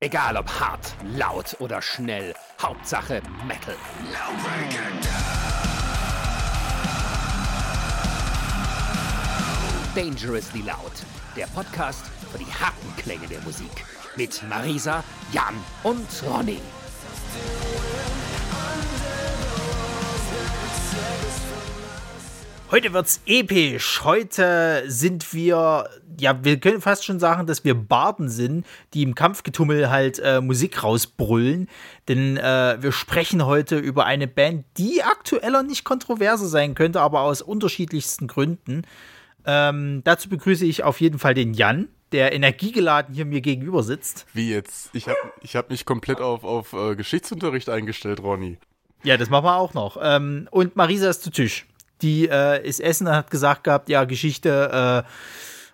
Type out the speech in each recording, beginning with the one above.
Egal ob hart, laut oder schnell, Hauptsache Metal. Dangerously Loud, der Podcast für die harten Klänge der Musik. Mit Marisa, Jan und Ronny. Heute wird's episch. Heute sind wir, ja, wir können fast schon sagen, dass wir Barden sind, die im Kampfgetummel halt äh, Musik rausbrüllen. Denn äh, wir sprechen heute über eine Band, die aktueller nicht kontroverser sein könnte, aber aus unterschiedlichsten Gründen. Ähm, dazu begrüße ich auf jeden Fall den Jan, der energiegeladen hier mir gegenüber sitzt. Wie jetzt? Ich habe ich hab mich komplett auf, auf äh, Geschichtsunterricht eingestellt, Ronny. Ja, das machen wir auch noch. Ähm, und Marisa ist zu Tisch die äh, ist Essen und hat gesagt gehabt, ja, Geschichte, äh,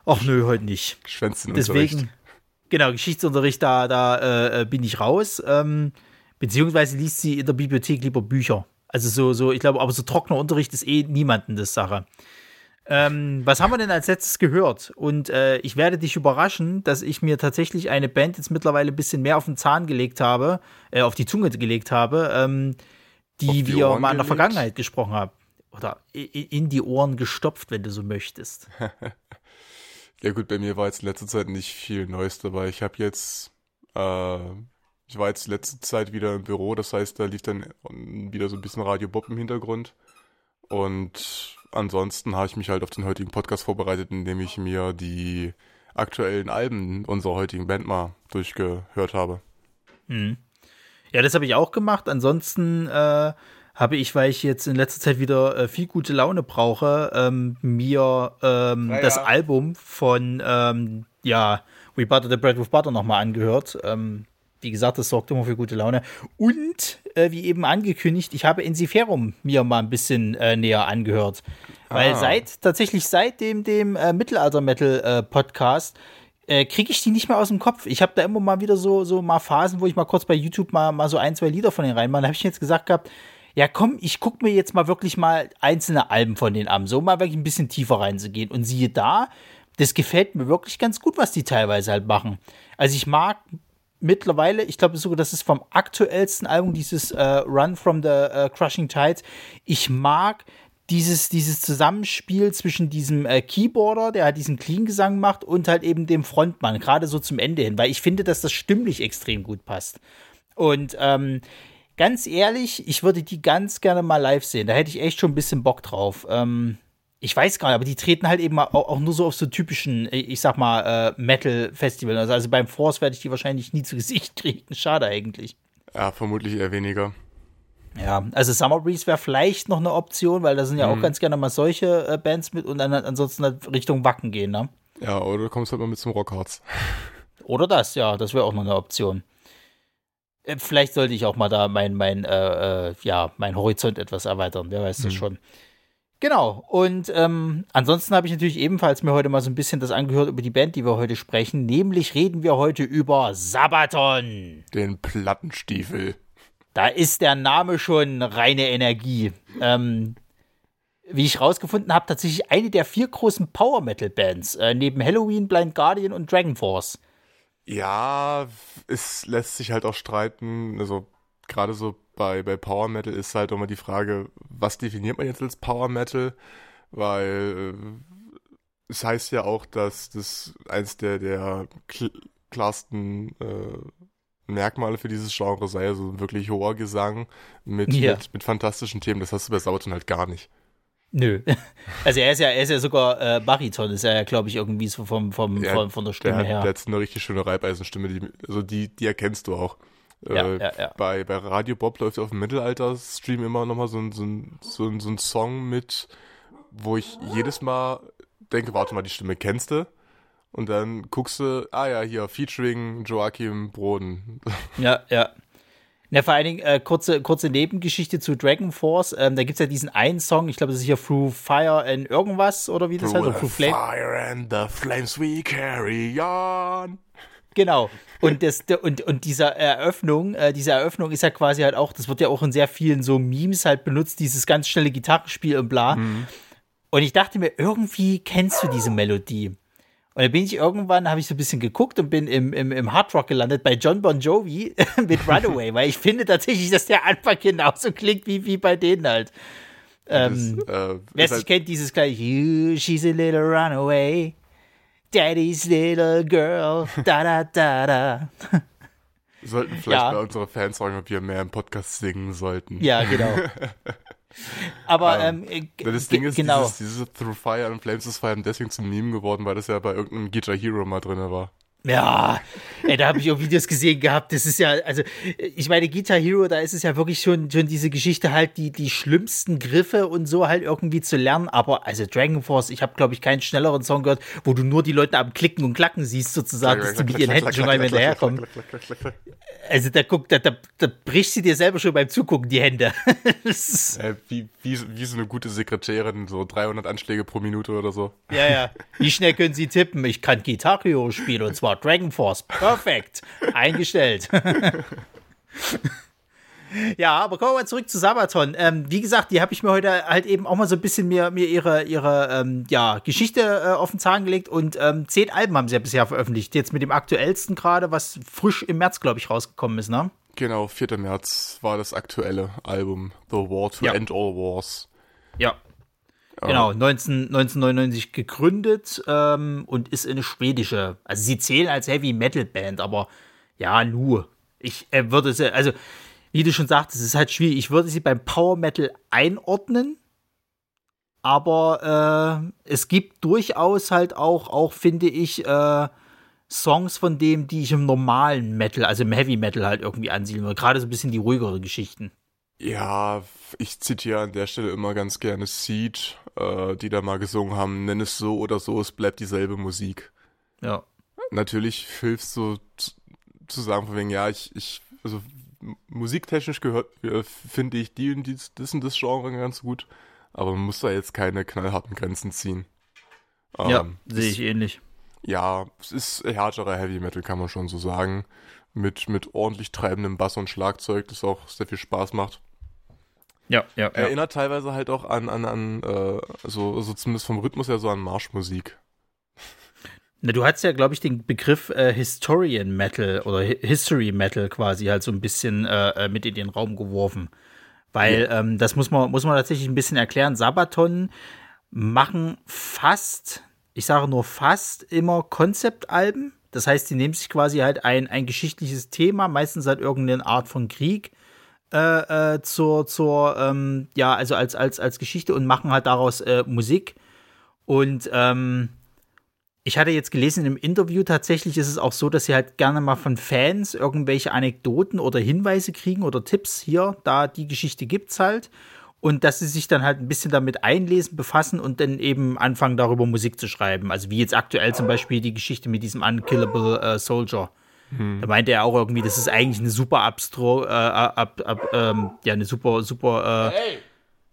ach nö, heute nicht. Deswegen, genau, Geschichtsunterricht, da, da äh, bin ich raus. Ähm, beziehungsweise liest sie in der Bibliothek lieber Bücher. Also so, so, ich glaube, aber so trockener Unterricht ist eh niemanden das Sache. Ähm, was haben wir denn als letztes gehört? Und äh, ich werde dich überraschen, dass ich mir tatsächlich eine Band jetzt mittlerweile ein bisschen mehr auf den Zahn gelegt habe, äh, auf die Zunge gelegt habe, ähm, die, die wir Ohren mal in der Vergangenheit gesprochen haben oder in die Ohren gestopft, wenn du so möchtest. ja gut, bei mir war jetzt in letzter Zeit nicht viel Neues dabei. Ich habe jetzt, äh, ich war jetzt letzte Zeit wieder im Büro, das heißt, da lief dann wieder so ein bisschen Radio Bob im Hintergrund. Und ansonsten habe ich mich halt auf den heutigen Podcast vorbereitet, indem ich mir die aktuellen Alben unserer heutigen Band mal durchgehört habe. Mhm. Ja, das habe ich auch gemacht. Ansonsten äh, habe ich, weil ich jetzt in letzter Zeit wieder äh, viel gute Laune brauche, ähm, mir ähm, ja, das Album von ähm, ja, We Butter the Bread with Butter nochmal angehört. Ähm, wie gesagt, das sorgt immer für gute Laune. Und äh, wie eben angekündigt, ich habe Ensiferum mir mal ein bisschen äh, näher angehört. Weil ah. seit, tatsächlich seit dem, dem äh, Mittelalter-Metal-Podcast äh, kriege ich die nicht mehr aus dem Kopf. Ich habe da immer mal wieder so, so mal Phasen, wo ich mal kurz bei YouTube mal, mal so ein, zwei Lieder von denen reinmache. Da habe ich jetzt gesagt gehabt, ja komm, ich guck mir jetzt mal wirklich mal einzelne Alben von denen an, so mal wirklich ein bisschen tiefer reinzugehen. Und siehe da, das gefällt mir wirklich ganz gut, was die teilweise halt machen. Also ich mag mittlerweile, ich glaube sogar, das ist vom aktuellsten Album, dieses äh, Run from the uh, Crushing Tides. Ich mag dieses, dieses Zusammenspiel zwischen diesem äh, Keyboarder, der halt diesen Clean-Gesang macht, und halt eben dem Frontmann, gerade so zum Ende hin, weil ich finde, dass das stimmlich extrem gut passt. Und ähm, ganz ehrlich, ich würde die ganz gerne mal live sehen. Da hätte ich echt schon ein bisschen Bock drauf. Ähm, ich weiß gar nicht, aber die treten halt eben auch, auch nur so auf so typischen, ich sag mal, äh, Metal-Festivals. Also, also beim Force werde ich die wahrscheinlich nie zu Gesicht kriegen. Schade eigentlich. Ja, vermutlich eher weniger. Ja, also Summer Breeze wäre vielleicht noch eine Option, weil da sind ja mhm. auch ganz gerne mal solche äh, Bands mit und dann ansonsten halt Richtung Wacken gehen, ne? Ja, oder du kommst halt mal mit zum Rockharz. Oder das, ja, das wäre auch noch eine Option. Äh, vielleicht sollte ich auch mal da mein, mein, äh, äh, ja, mein Horizont etwas erweitern, wer weiß das mhm. schon. Genau, und ähm, ansonsten habe ich natürlich ebenfalls mir heute mal so ein bisschen das angehört über die Band, die wir heute sprechen. Nämlich reden wir heute über Sabaton. Den Plattenstiefel. Da ist der Name schon reine Energie. Ähm, wie ich rausgefunden habe, tatsächlich eine der vier großen Power Metal Bands, äh, neben Halloween, Blind Guardian und Dragon Force. Ja, es lässt sich halt auch streiten. Also gerade so bei, bei Power Metal ist halt immer die Frage, was definiert man jetzt als Power Metal? Weil äh, es heißt ja auch, dass das eins der, der kl klarsten äh, Merkmale für dieses Genre sei, also ein wirklich hoher Gesang mit, ja. mit, mit fantastischen Themen. Das hast du bei Sabaton halt gar nicht. Nö. Also er ist ja, er ist ja sogar äh, Bariton, ist er ja, glaube ich, irgendwie so vom, vom, ja, vom, von der Stimme der, her. Der hat eine richtig schöne Reibeisenstimme, die, also die, die erkennst du auch. Ja, äh, ja, ja. Bei, bei Radio Bob läuft auf dem Mittelalter-Stream immer nochmal so ein, so, ein, so, ein, so ein Song mit, wo ich jedes Mal denke, warte mal, die Stimme kennst du? Und dann guckst du, ah ja, hier, featuring Joachim Broden. Ja, ja. Ja, vor allen Dingen, äh, kurze, kurze Nebengeschichte zu Dragon Force. Ähm, da gibt es ja diesen einen Song, ich glaube, das ist hier Through Fire and irgendwas oder wie das Through heißt. Through Flame. Fire and the flames we carry on. Genau. Und, das, und, und diese Eröffnung, äh, diese Eröffnung ist ja quasi halt auch, das wird ja auch in sehr vielen so Memes halt benutzt, dieses ganz schnelle Gitarrenspiel und bla. Mhm. Und ich dachte mir, irgendwie kennst du diese Melodie. Und dann bin ich irgendwann, habe ich so ein bisschen geguckt und bin im, im, im Hard Rock gelandet bei John Bon Jovi mit Runaway, weil ich finde tatsächlich, dass der Anfang genauso klingt wie, wie bei denen halt. Ähm, das, äh, wer es nicht halt kennt, dieses gleich, you, she's a little runaway, daddy's little girl, da da da da. Wir sollten vielleicht ja. bei unseren Fans sagen, ob wir mehr im Podcast singen sollten. Ja, genau. Aber ähm, ähm, das Ding ist, genau. dieses, dieses Through Fire and Flames ist vor allem deswegen zum Meme geworden, weil das ja bei irgendeinem Guitar Hero mal drin war. Ja, ey, da habe ich auch Videos gesehen gehabt. Das ist ja, also, ich meine, Guitar Hero, da ist es ja wirklich schon, schon diese Geschichte halt, die, die schlimmsten Griffe und so halt irgendwie zu lernen. Aber also Dragon Force, ich habe, glaube ich, keinen schnelleren Song gehört, wo du nur die Leute am Klicken und Klacken siehst, sozusagen, dass die mit ihren Händen schon einmal hinterherkommen. Also da guckt, da, da, da brichst du dir selber schon beim Zugucken die Hände. äh, wie, wie, wie so eine gute Sekretärin, so 300 Anschläge pro Minute oder so. Ja, ja. Wie schnell können sie tippen? Ich kann Guitar Hero spielen und zwar Dragon Force. Perfekt. Eingestellt. Ja, aber kommen wir mal zurück zu Sabaton. Ähm, wie gesagt, die habe ich mir heute halt eben auch mal so ein bisschen mir, mir ihre, ihre ähm, ja, Geschichte äh, auf den Zahn gelegt und ähm, zehn Alben haben sie ja bisher veröffentlicht. Jetzt mit dem aktuellsten gerade, was frisch im März, glaube ich, rausgekommen ist, ne? Genau, 4. März war das aktuelle Album The War to ja. End All Wars. Ja, Genau, 19, 1999 gegründet ähm, und ist eine schwedische. Also sie zählen als Heavy Metal Band, aber ja, nur. Ich äh, würde sie, also wie du schon sagtest, es ist halt schwierig. Ich würde sie beim Power Metal einordnen, aber äh, es gibt durchaus halt auch, auch finde ich, äh, Songs von dem, die ich im normalen Metal, also im Heavy Metal halt irgendwie ansiedeln würde. Gerade so ein bisschen die ruhigere Geschichten. Ja, ich zitiere an der Stelle immer ganz gerne Seed, äh, die da mal gesungen haben, nenn es so oder so, es bleibt dieselbe Musik. Ja. Natürlich hilft so zu sagen von wegen, ja, ich, ich, also musiktechnisch gehört, äh, finde ich die und die, das und das Genre ganz gut, aber man muss da jetzt keine knallharten Grenzen ziehen. Ähm, ja, sehe ich ähnlich. Ja, es ist härterer Heavy Metal, kann man schon so sagen. Mit, mit ordentlich treibendem Bass und Schlagzeug, das auch sehr viel Spaß macht. Ja, ja. Erinnert ja. teilweise halt auch an, an, an äh, so, so zumindest vom Rhythmus her so an Marschmusik. Na, du hast ja, glaube ich, den Begriff äh, Historian Metal oder History Metal quasi halt so ein bisschen äh, äh, mit in den Raum geworfen. Weil ja. ähm, das muss man, muss man tatsächlich ein bisschen erklären. Sabaton machen fast, ich sage nur fast, immer Konzeptalben. Das heißt, die nehmen sich quasi halt ein, ein geschichtliches Thema, meistens halt irgendeine Art von Krieg, äh, äh, zur, zur ähm, ja, also als, als, als Geschichte und machen halt daraus äh, Musik. Und ähm, ich hatte jetzt gelesen im Interview, tatsächlich ist es auch so, dass sie halt gerne mal von Fans irgendwelche Anekdoten oder Hinweise kriegen oder Tipps hier, da die Geschichte gibt's halt. Und dass sie sich dann halt ein bisschen damit einlesen, befassen und dann eben anfangen, darüber Musik zu schreiben. Also wie jetzt aktuell zum Beispiel die Geschichte mit diesem Unkillable äh, Soldier. Hm. Da meinte er auch irgendwie, das ist eigentlich eine super abstro, äh, ab, ab, ähm, ja, eine super, super äh,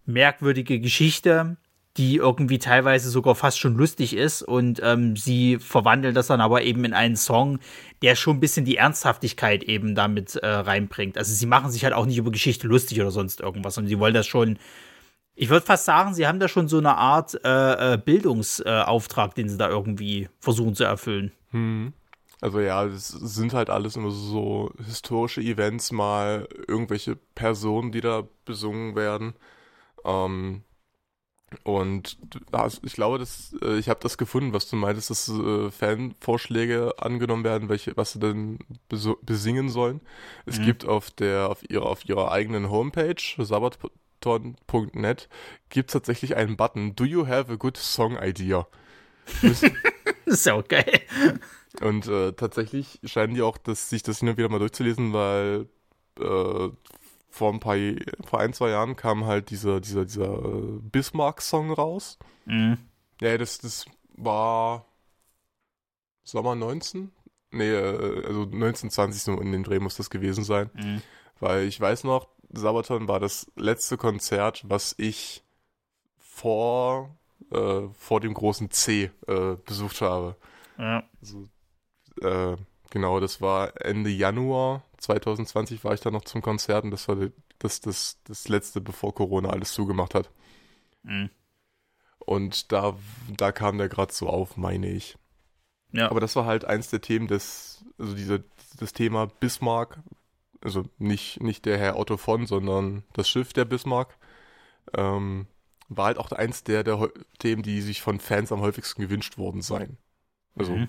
merkwürdige Geschichte, die irgendwie teilweise sogar fast schon lustig ist. Und ähm, sie verwandeln das dann aber eben in einen Song, der schon ein bisschen die Ernsthaftigkeit eben damit äh, reinbringt. Also sie machen sich halt auch nicht über Geschichte lustig oder sonst irgendwas, Und sie wollen das schon ich würde fast sagen, sie haben da schon so eine Art äh, äh Bildungsauftrag, äh, den sie da irgendwie versuchen zu erfüllen. Hm. Also ja, es sind halt alles immer so historische Events, mal irgendwelche Personen, die da besungen werden. Ähm, und ich glaube, dass, äh, ich habe das gefunden, was du meintest, dass äh, Fanvorschläge angenommen werden, welche, was sie denn besingen sollen. Es mhm. gibt auf der, auf ihrer, auf ihrer eigenen Homepage, sabaton.net, gibt es tatsächlich einen Button, Do you have a good song idea? so geil. Und äh, tatsächlich scheinen die auch, dass, sich das hin und wieder mal durchzulesen, weil äh, vor ein paar, vor ein, zwei Jahren kam halt dieser, dieser, dieser äh, Bismarck-Song raus. Mhm. Ja, das, das war Sommer 19? Nee, äh, also 1920 so in dem Dreh muss das gewesen sein. Mhm. Weil ich weiß noch, Sabaton war das letzte Konzert, was ich vor, äh, vor dem großen C äh, besucht habe. Ja. Also äh, genau, das war Ende Januar 2020 war ich da noch zum Konzert und das war das, das, das letzte, bevor Corona alles zugemacht hat. Mhm. Und da, da kam der gerade so auf, meine ich. Ja. Aber das war halt eins der Themen des, also diese, das Thema Bismarck, also nicht, nicht der Herr Otto von, sondern das Schiff der Bismarck, ähm, war halt auch eins der, der Themen, die sich von Fans am häufigsten gewünscht worden seien. Also, mhm.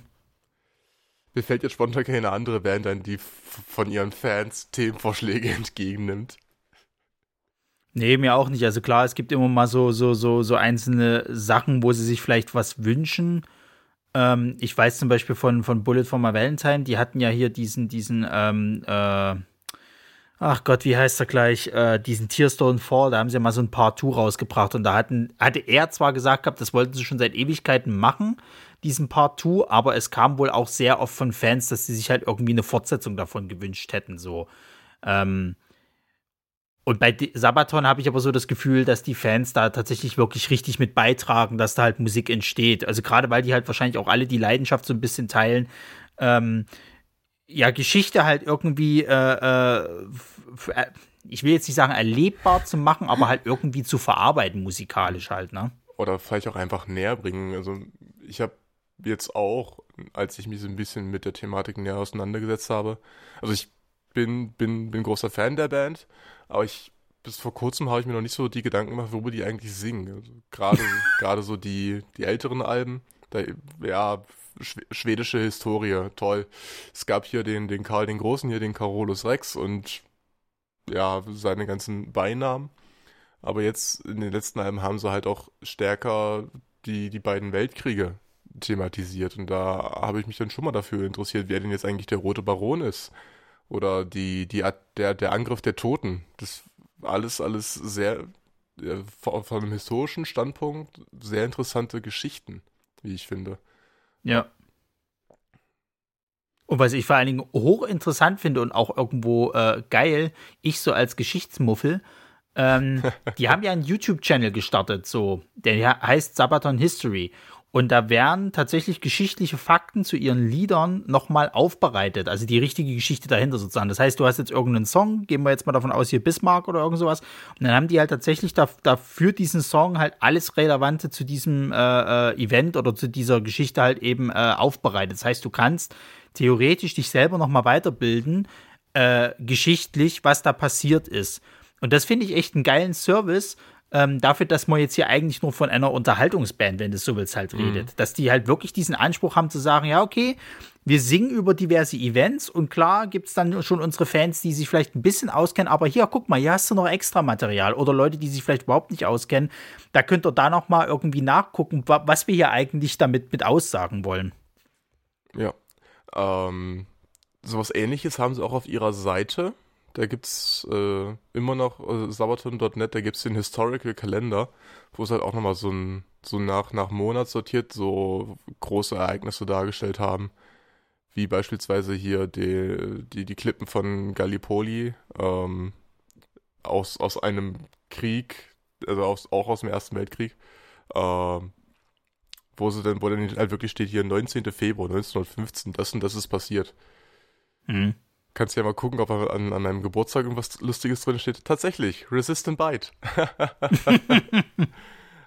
Mir fällt jetzt spontan keine andere Band ein, die von ihren Fans Themenvorschläge entgegennimmt. Nee, mir auch nicht. Also klar, es gibt immer mal so, so, so, so einzelne Sachen, wo sie sich vielleicht was wünschen. Ähm, ich weiß zum Beispiel von, von Bullet for My Valentine, die hatten ja hier diesen, diesen, ähm, äh, ach Gott, wie heißt er gleich, äh, diesen Tearstone Fall, da haben sie ja mal so ein paar Tour rausgebracht und da hatten, hatte er zwar gesagt gehabt, das wollten sie schon seit Ewigkeiten machen, diesen Part 2, aber es kam wohl auch sehr oft von Fans, dass sie sich halt irgendwie eine Fortsetzung davon gewünscht hätten, so. Ähm, und bei Sabaton habe ich aber so das Gefühl, dass die Fans da tatsächlich wirklich richtig mit beitragen, dass da halt Musik entsteht. Also gerade weil die halt wahrscheinlich auch alle die Leidenschaft so ein bisschen teilen, ähm, ja, Geschichte halt irgendwie, äh, äh, äh, ich will jetzt nicht sagen erlebbar zu machen, aber halt irgendwie zu verarbeiten musikalisch halt, ne? Oder vielleicht auch einfach näher bringen. Also ich habe jetzt auch, als ich mich so ein bisschen mit der Thematik näher auseinandergesetzt habe, also ich bin, bin, bin großer Fan der Band, aber ich bis vor kurzem habe ich mir noch nicht so die Gedanken gemacht, worüber die eigentlich singen. Also gerade, gerade so die, die älteren Alben, da, ja, schwedische Historie, toll. Es gab hier den, den Karl den Großen, hier den Carolus Rex und ja, seine ganzen Beinamen. Aber jetzt in den letzten Alben haben sie halt auch stärker die, die beiden Weltkriege thematisiert. Und da habe ich mich dann schon mal dafür interessiert, wer denn jetzt eigentlich der Rote Baron ist. Oder die, die, der, der Angriff der Toten. Das alles, alles sehr, von, von einem historischen Standpunkt, sehr interessante Geschichten, wie ich finde. Ja. Und was ich vor allen Dingen hochinteressant finde und auch irgendwo äh, geil, ich so als Geschichtsmuffel, ähm, die haben ja einen YouTube-Channel gestartet, so, der heißt Sabaton History. Und da werden tatsächlich geschichtliche Fakten zu ihren Liedern nochmal aufbereitet. Also die richtige Geschichte dahinter sozusagen. Das heißt, du hast jetzt irgendeinen Song, gehen wir jetzt mal davon aus, hier Bismarck oder irgend sowas. Und dann haben die halt tatsächlich da, dafür diesen Song halt alles Relevante zu diesem äh, äh, Event oder zu dieser Geschichte halt eben äh, aufbereitet. Das heißt, du kannst theoretisch dich selber nochmal weiterbilden, äh, geschichtlich, was da passiert ist. Und das finde ich echt einen geilen Service, ähm, dafür, dass man jetzt hier eigentlich nur von einer Unterhaltungsband, wenn du so willst, halt mhm. redet. Dass die halt wirklich diesen Anspruch haben zu sagen, ja, okay, wir singen über diverse Events und klar gibt es dann schon unsere Fans, die sich vielleicht ein bisschen auskennen, aber hier, guck mal, hier hast du noch extra Material oder Leute, die sich vielleicht überhaupt nicht auskennen. Da könnt ihr da noch mal irgendwie nachgucken, was wir hier eigentlich damit mit aussagen wollen. Ja. Ähm, sowas ähnliches haben sie auch auf ihrer Seite. Da gibt's äh, immer noch äh, Sabaton.net, da gibt's den Historical Kalender, wo es halt auch nochmal so ein so nach, nach Monat sortiert so große Ereignisse dargestellt haben. Wie beispielsweise hier die, die, die Klippen von Gallipoli ähm, aus, aus einem Krieg, also aus, auch aus dem Ersten Weltkrieg, ähm, wo sie dann, wo dann halt wirklich steht hier 19. Februar 1915, das und das ist passiert. Mhm. Kannst ja mal gucken, ob an, an meinem Geburtstag irgendwas Lustiges drin steht. Tatsächlich, Resistant Bite.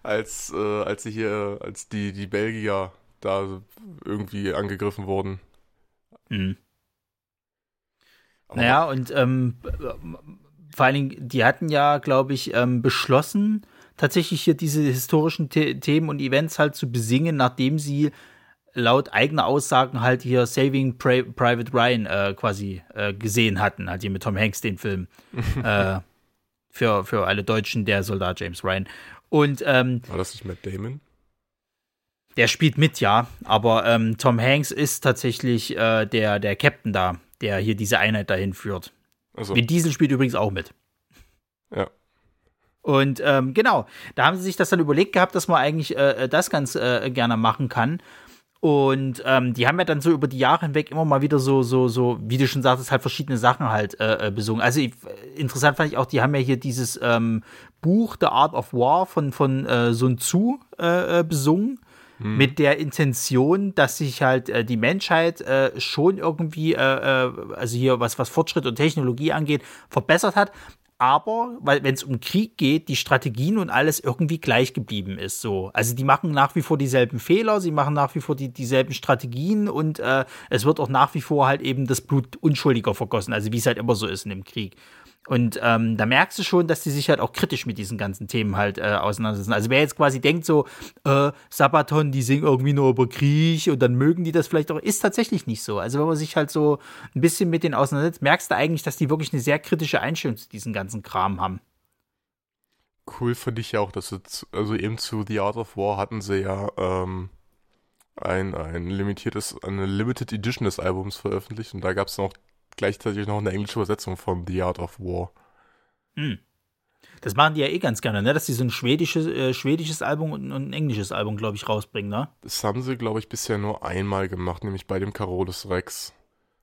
als, äh, als sie hier, als die, die Belgier da irgendwie angegriffen wurden. Mhm. naja, und ähm, vor allen Dingen, die hatten ja, glaube ich, ähm, beschlossen, tatsächlich hier diese historischen The Themen und Events halt zu besingen, nachdem sie laut eigener Aussagen halt hier Saving Pri Private Ryan äh, quasi äh, gesehen hatten, halt hier mit Tom Hanks den Film. äh, für, für alle Deutschen, der Soldat James Ryan. Und, ähm, War das nicht Matt Damon? Der spielt mit, ja. Aber ähm, Tom Hanks ist tatsächlich äh, der, der Captain da, der hier diese Einheit dahin führt. Also. Vin Diesel spielt übrigens auch mit. Ja. Und ähm, genau, da haben sie sich das dann überlegt gehabt, dass man eigentlich äh, das ganz äh, gerne machen kann. Und ähm, die haben ja dann so über die Jahre hinweg immer mal wieder so, so, so, wie du schon sagtest, halt verschiedene Sachen halt äh, äh besungen. Also ich, interessant fand ich auch, die haben ja hier dieses ähm, Buch The Art of War von, von äh, Sun Tzu äh, äh besungen. Hm. Mit der Intention, dass sich halt äh, die Menschheit äh, schon irgendwie, äh, äh, also hier was, was Fortschritt und Technologie angeht, verbessert hat, aber, weil wenn es um Krieg geht, die Strategien und alles irgendwie gleich geblieben ist. So. Also die machen nach wie vor dieselben Fehler, sie machen nach wie vor die, dieselben Strategien und äh, es wird auch nach wie vor halt eben das Blut Unschuldiger vergossen, also wie es halt immer so ist in dem Krieg. Und ähm, da merkst du schon, dass die sich halt auch kritisch mit diesen ganzen Themen halt äh, auseinandersetzen. Also wer jetzt quasi denkt so, äh, Sabaton, die singen irgendwie nur über Krieg und dann mögen die das vielleicht auch, ist tatsächlich nicht so. Also wenn man sich halt so ein bisschen mit denen auseinandersetzt, merkst du eigentlich, dass die wirklich eine sehr kritische Einstellung zu diesem ganzen Kram haben. Cool finde ich ja auch, dass zu, also eben zu The Art of War hatten sie ja ähm, ein, ein limitiertes, eine Limited Edition des Albums veröffentlicht und da gab es noch gleichzeitig noch eine englische Übersetzung von The Art of War. Hm. Das machen die ja eh ganz gerne, ne? Dass sie so ein schwedisches, äh, schwedisches Album und, und, ein englisches Album, glaube ich, rausbringen, ne? Das haben sie, glaube ich, bisher nur einmal gemacht, nämlich bei dem Carolus Rex.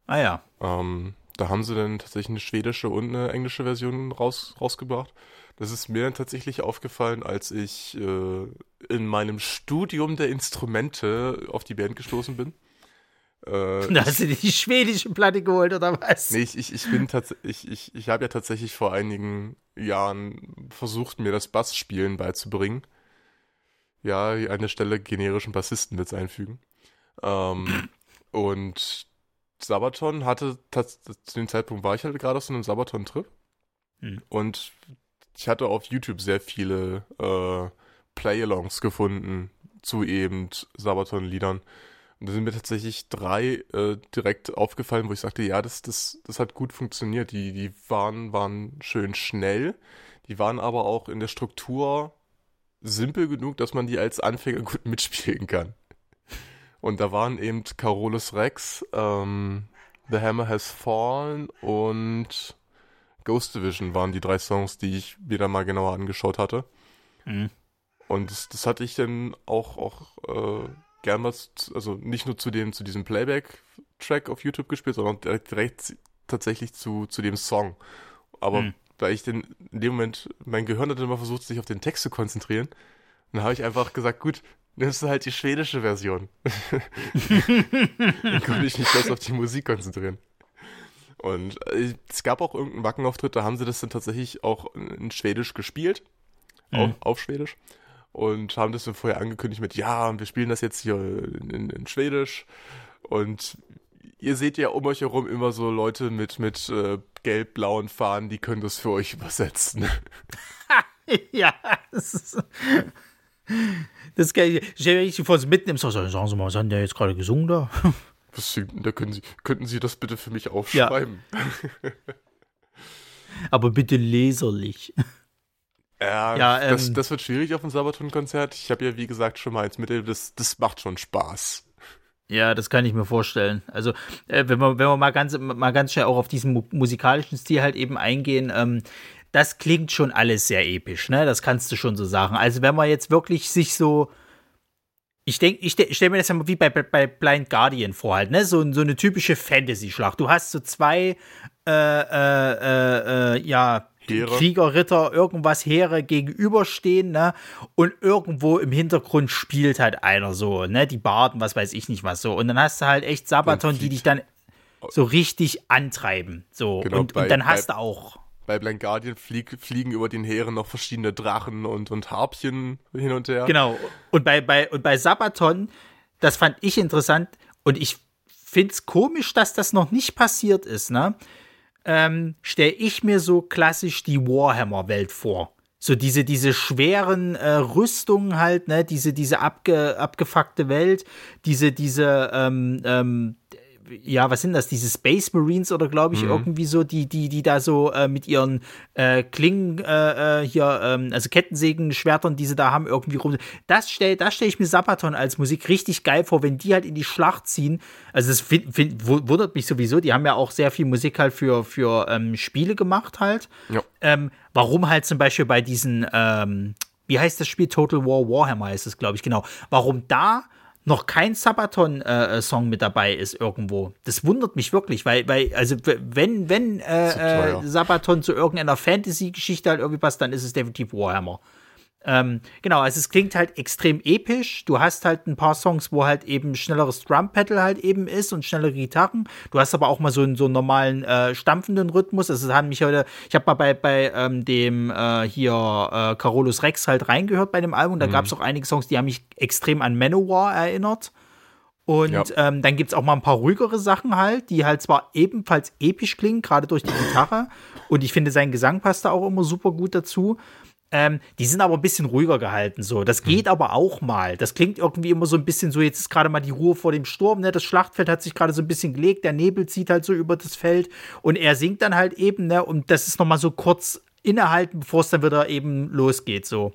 Ah ja. Ähm, da haben sie dann tatsächlich eine schwedische und eine englische Version raus, rausgebracht. Das ist mir dann tatsächlich aufgefallen, als ich äh, in meinem Studium der Instrumente auf die Band gestoßen bin. Äh, da hast du dir die schwedische Platte geholt oder was? Nee, ich, ich, ich bin tatsächlich, ich, ich, ich habe ja tatsächlich vor einigen Jahren versucht, mir das Bassspielen beizubringen. Ja, an der Stelle generischen Bassisten mit einfügen. Ähm, und Sabaton hatte, zu dem Zeitpunkt war ich halt gerade auf so einem Sabaton-Trip. Hm. Und ich hatte auf YouTube sehr viele äh, Play-Alongs gefunden zu eben Sabaton-Liedern. Und da sind mir tatsächlich drei äh, direkt aufgefallen, wo ich sagte, ja, das, das, das hat gut funktioniert. Die, die waren, waren schön schnell, die waren aber auch in der Struktur simpel genug, dass man die als Anfänger gut mitspielen kann. Und da waren eben Carolus Rex, ähm, The Hammer Has Fallen und Ghost Division waren die drei Songs, die ich wieder mal genauer angeschaut hatte. Mhm. Und das, das hatte ich dann auch, auch äh, gern was, also nicht nur zu dem, zu diesem Playback-Track auf YouTube gespielt, sondern direkt, direkt tatsächlich zu, zu dem Song. Aber hm. weil ich denn in dem Moment, mein Gehirn hat immer versucht, sich auf den Text zu konzentrieren, dann habe ich einfach gesagt, gut, nimmst du halt die schwedische Version. dann konnte ich mich bloß auf die Musik konzentrieren. Und äh, es gab auch irgendeinen Wackenauftritt, da haben sie das dann tatsächlich auch in Schwedisch gespielt. Mhm. Auf, auf Schwedisch und haben das so vorher angekündigt mit, ja, wir spielen das jetzt hier in, in, in Schwedisch und ihr seht ja um euch herum immer so Leute mit, mit äh, gelb-blauen Fahnen, die können das für euch übersetzen. ja, das ist. Das kann ich, stell mir richtig vor, so mitten im Song, sagen Sie mal, was hat der jetzt gerade gesungen da? Was, da können Sie, könnten Sie das bitte für mich aufschreiben? Ja. Aber bitte leserlich. Ja, ja ähm, das, das wird schwierig auf dem Sabaton-Konzert. Ich habe ja, wie gesagt, schon mal als Mittel, das, das macht schon Spaß. Ja, das kann ich mir vorstellen. Also, äh, wenn, wir, wenn wir mal ganz, mal ganz schnell auch auf diesen mu musikalischen Stil halt eben eingehen, ähm, das klingt schon alles sehr episch, ne? Das kannst du schon so sagen. Also, wenn man jetzt wirklich sich so. Ich denke, ich, ich stelle mir das ja mal wie bei, bei Blind Guardian vor, halt, ne? So, so eine typische Fantasy-Schlacht. Du hast so zwei, äh, äh, äh, äh ja, Heere. Krieger, Ritter, irgendwas Heere gegenüberstehen, ne? Und irgendwo im Hintergrund spielt halt einer so, ne? Die Barden, was weiß ich nicht was so. Und dann hast du halt echt Sabaton, die dich dann so richtig antreiben. So. Genau, und, bei, und dann hast bei, du auch. Bei Blind Guardian flieg, fliegen über den Heeren noch verschiedene Drachen und, und Harpchen hin und her. Genau. Und bei, bei, und bei Sabaton, das fand ich interessant und ich finde es komisch, dass das noch nicht passiert ist, ne? Ähm, stelle ich mir so klassisch die Warhammer-Welt vor. So diese, diese schweren äh, Rüstungen halt, ne, diese, diese abge, abgefuckte Welt, diese, diese, ähm, ähm, ja, was sind das, diese Space Marines oder glaube ich mhm. irgendwie so, die, die, die da so äh, mit ihren äh, Klingen äh, äh hier, ähm, also Kettensägen, Schwertern, die sie da haben, irgendwie rum. Das stelle das stell ich mir Sabaton als Musik richtig geil vor, wenn die halt in die Schlacht ziehen. Also das find, find, wundert mich sowieso, die haben ja auch sehr viel Musik halt für, für ähm, Spiele gemacht halt. Ja. Ähm, warum halt zum Beispiel bei diesen, ähm, wie heißt das Spiel? Total War Warhammer heißt es, glaube ich, genau. Warum da noch kein Sabaton-Song äh, mit dabei ist irgendwo. Das wundert mich wirklich, weil, weil also wenn, wenn äh, äh, Sabaton zu irgendeiner Fantasy-Geschichte halt irgendwie passt, dann ist es definitiv Warhammer. Ähm, genau, also es klingt halt extrem episch. Du hast halt ein paar Songs, wo halt eben schnelleres Drum-Pedal halt eben ist und schnellere Gitarren. Du hast aber auch mal so einen, so einen normalen äh, stampfenden Rhythmus. Also haben mich heute, ich habe mal bei, bei ähm, dem äh, hier äh, Carolus Rex halt reingehört bei dem Album. Da mhm. gab es auch einige Songs, die haben mich extrem an Manowar erinnert. Und ja. ähm, dann gibt es auch mal ein paar ruhigere Sachen halt, die halt zwar ebenfalls episch klingen, gerade durch die Gitarre. Und ich finde, sein Gesang passt da auch immer super gut dazu. Ähm, die sind aber ein bisschen ruhiger gehalten, so. Das hm. geht mhm. aber auch mal. Das klingt irgendwie immer so ein bisschen so, jetzt ist gerade mal die Ruhe vor dem Sturm, ne? Das Schlachtfeld hat sich gerade so ein bisschen gelegt, der Nebel zieht halt so über das Feld und er singt dann halt eben, ne? Und das ist nochmal so kurz innehalten, bevor es dann wieder eben losgeht, so.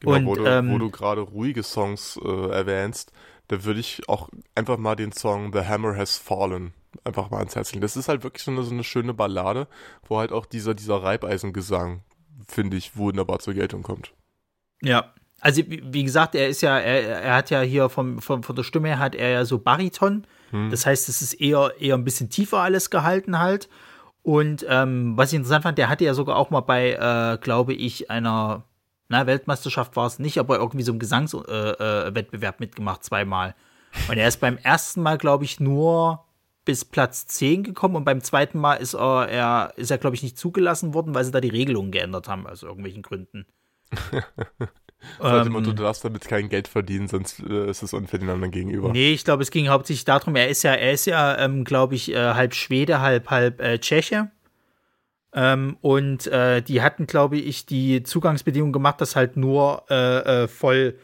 Genau, und, wo du, ähm, du gerade ruhige Songs äh, erwähnst, da würde ich auch einfach mal den Song The Hammer Has Fallen einfach mal ans Herz legen. Das ist halt wirklich so eine, so eine schöne Ballade, wo halt auch dieser, dieser Reibeisengesang finde ich, wunderbar zur Geltung kommt. Ja. Also, wie gesagt, er ist ja, er, er hat ja hier vom, vom, von der Stimme her hat er ja so Bariton. Hm. Das heißt, es ist eher, eher ein bisschen tiefer alles gehalten halt. Und ähm, was ich interessant fand, der hatte ja sogar auch mal bei, äh, glaube ich, einer, na, Weltmeisterschaft war es nicht, aber irgendwie so einem Gesangswettbewerb äh, äh, mitgemacht, zweimal. Und er ist beim ersten Mal, glaube ich, nur bis Platz 10 gekommen und beim zweiten Mal ist er, er ist er, glaube ich, nicht zugelassen worden, weil sie da die Regelungen geändert haben, aus irgendwelchen Gründen. ähm, Motto, du darfst damit kein Geld verdienen, sonst äh, ist es unfair den anderen gegenüber. Nee, ich glaube, es ging hauptsächlich darum, er ist ja, er ist ja, ähm, glaube ich, äh, halb Schwede, halb, halb äh, Tscheche. Ähm, und äh, die hatten, glaube ich, die Zugangsbedingungen gemacht, dass halt nur äh, voll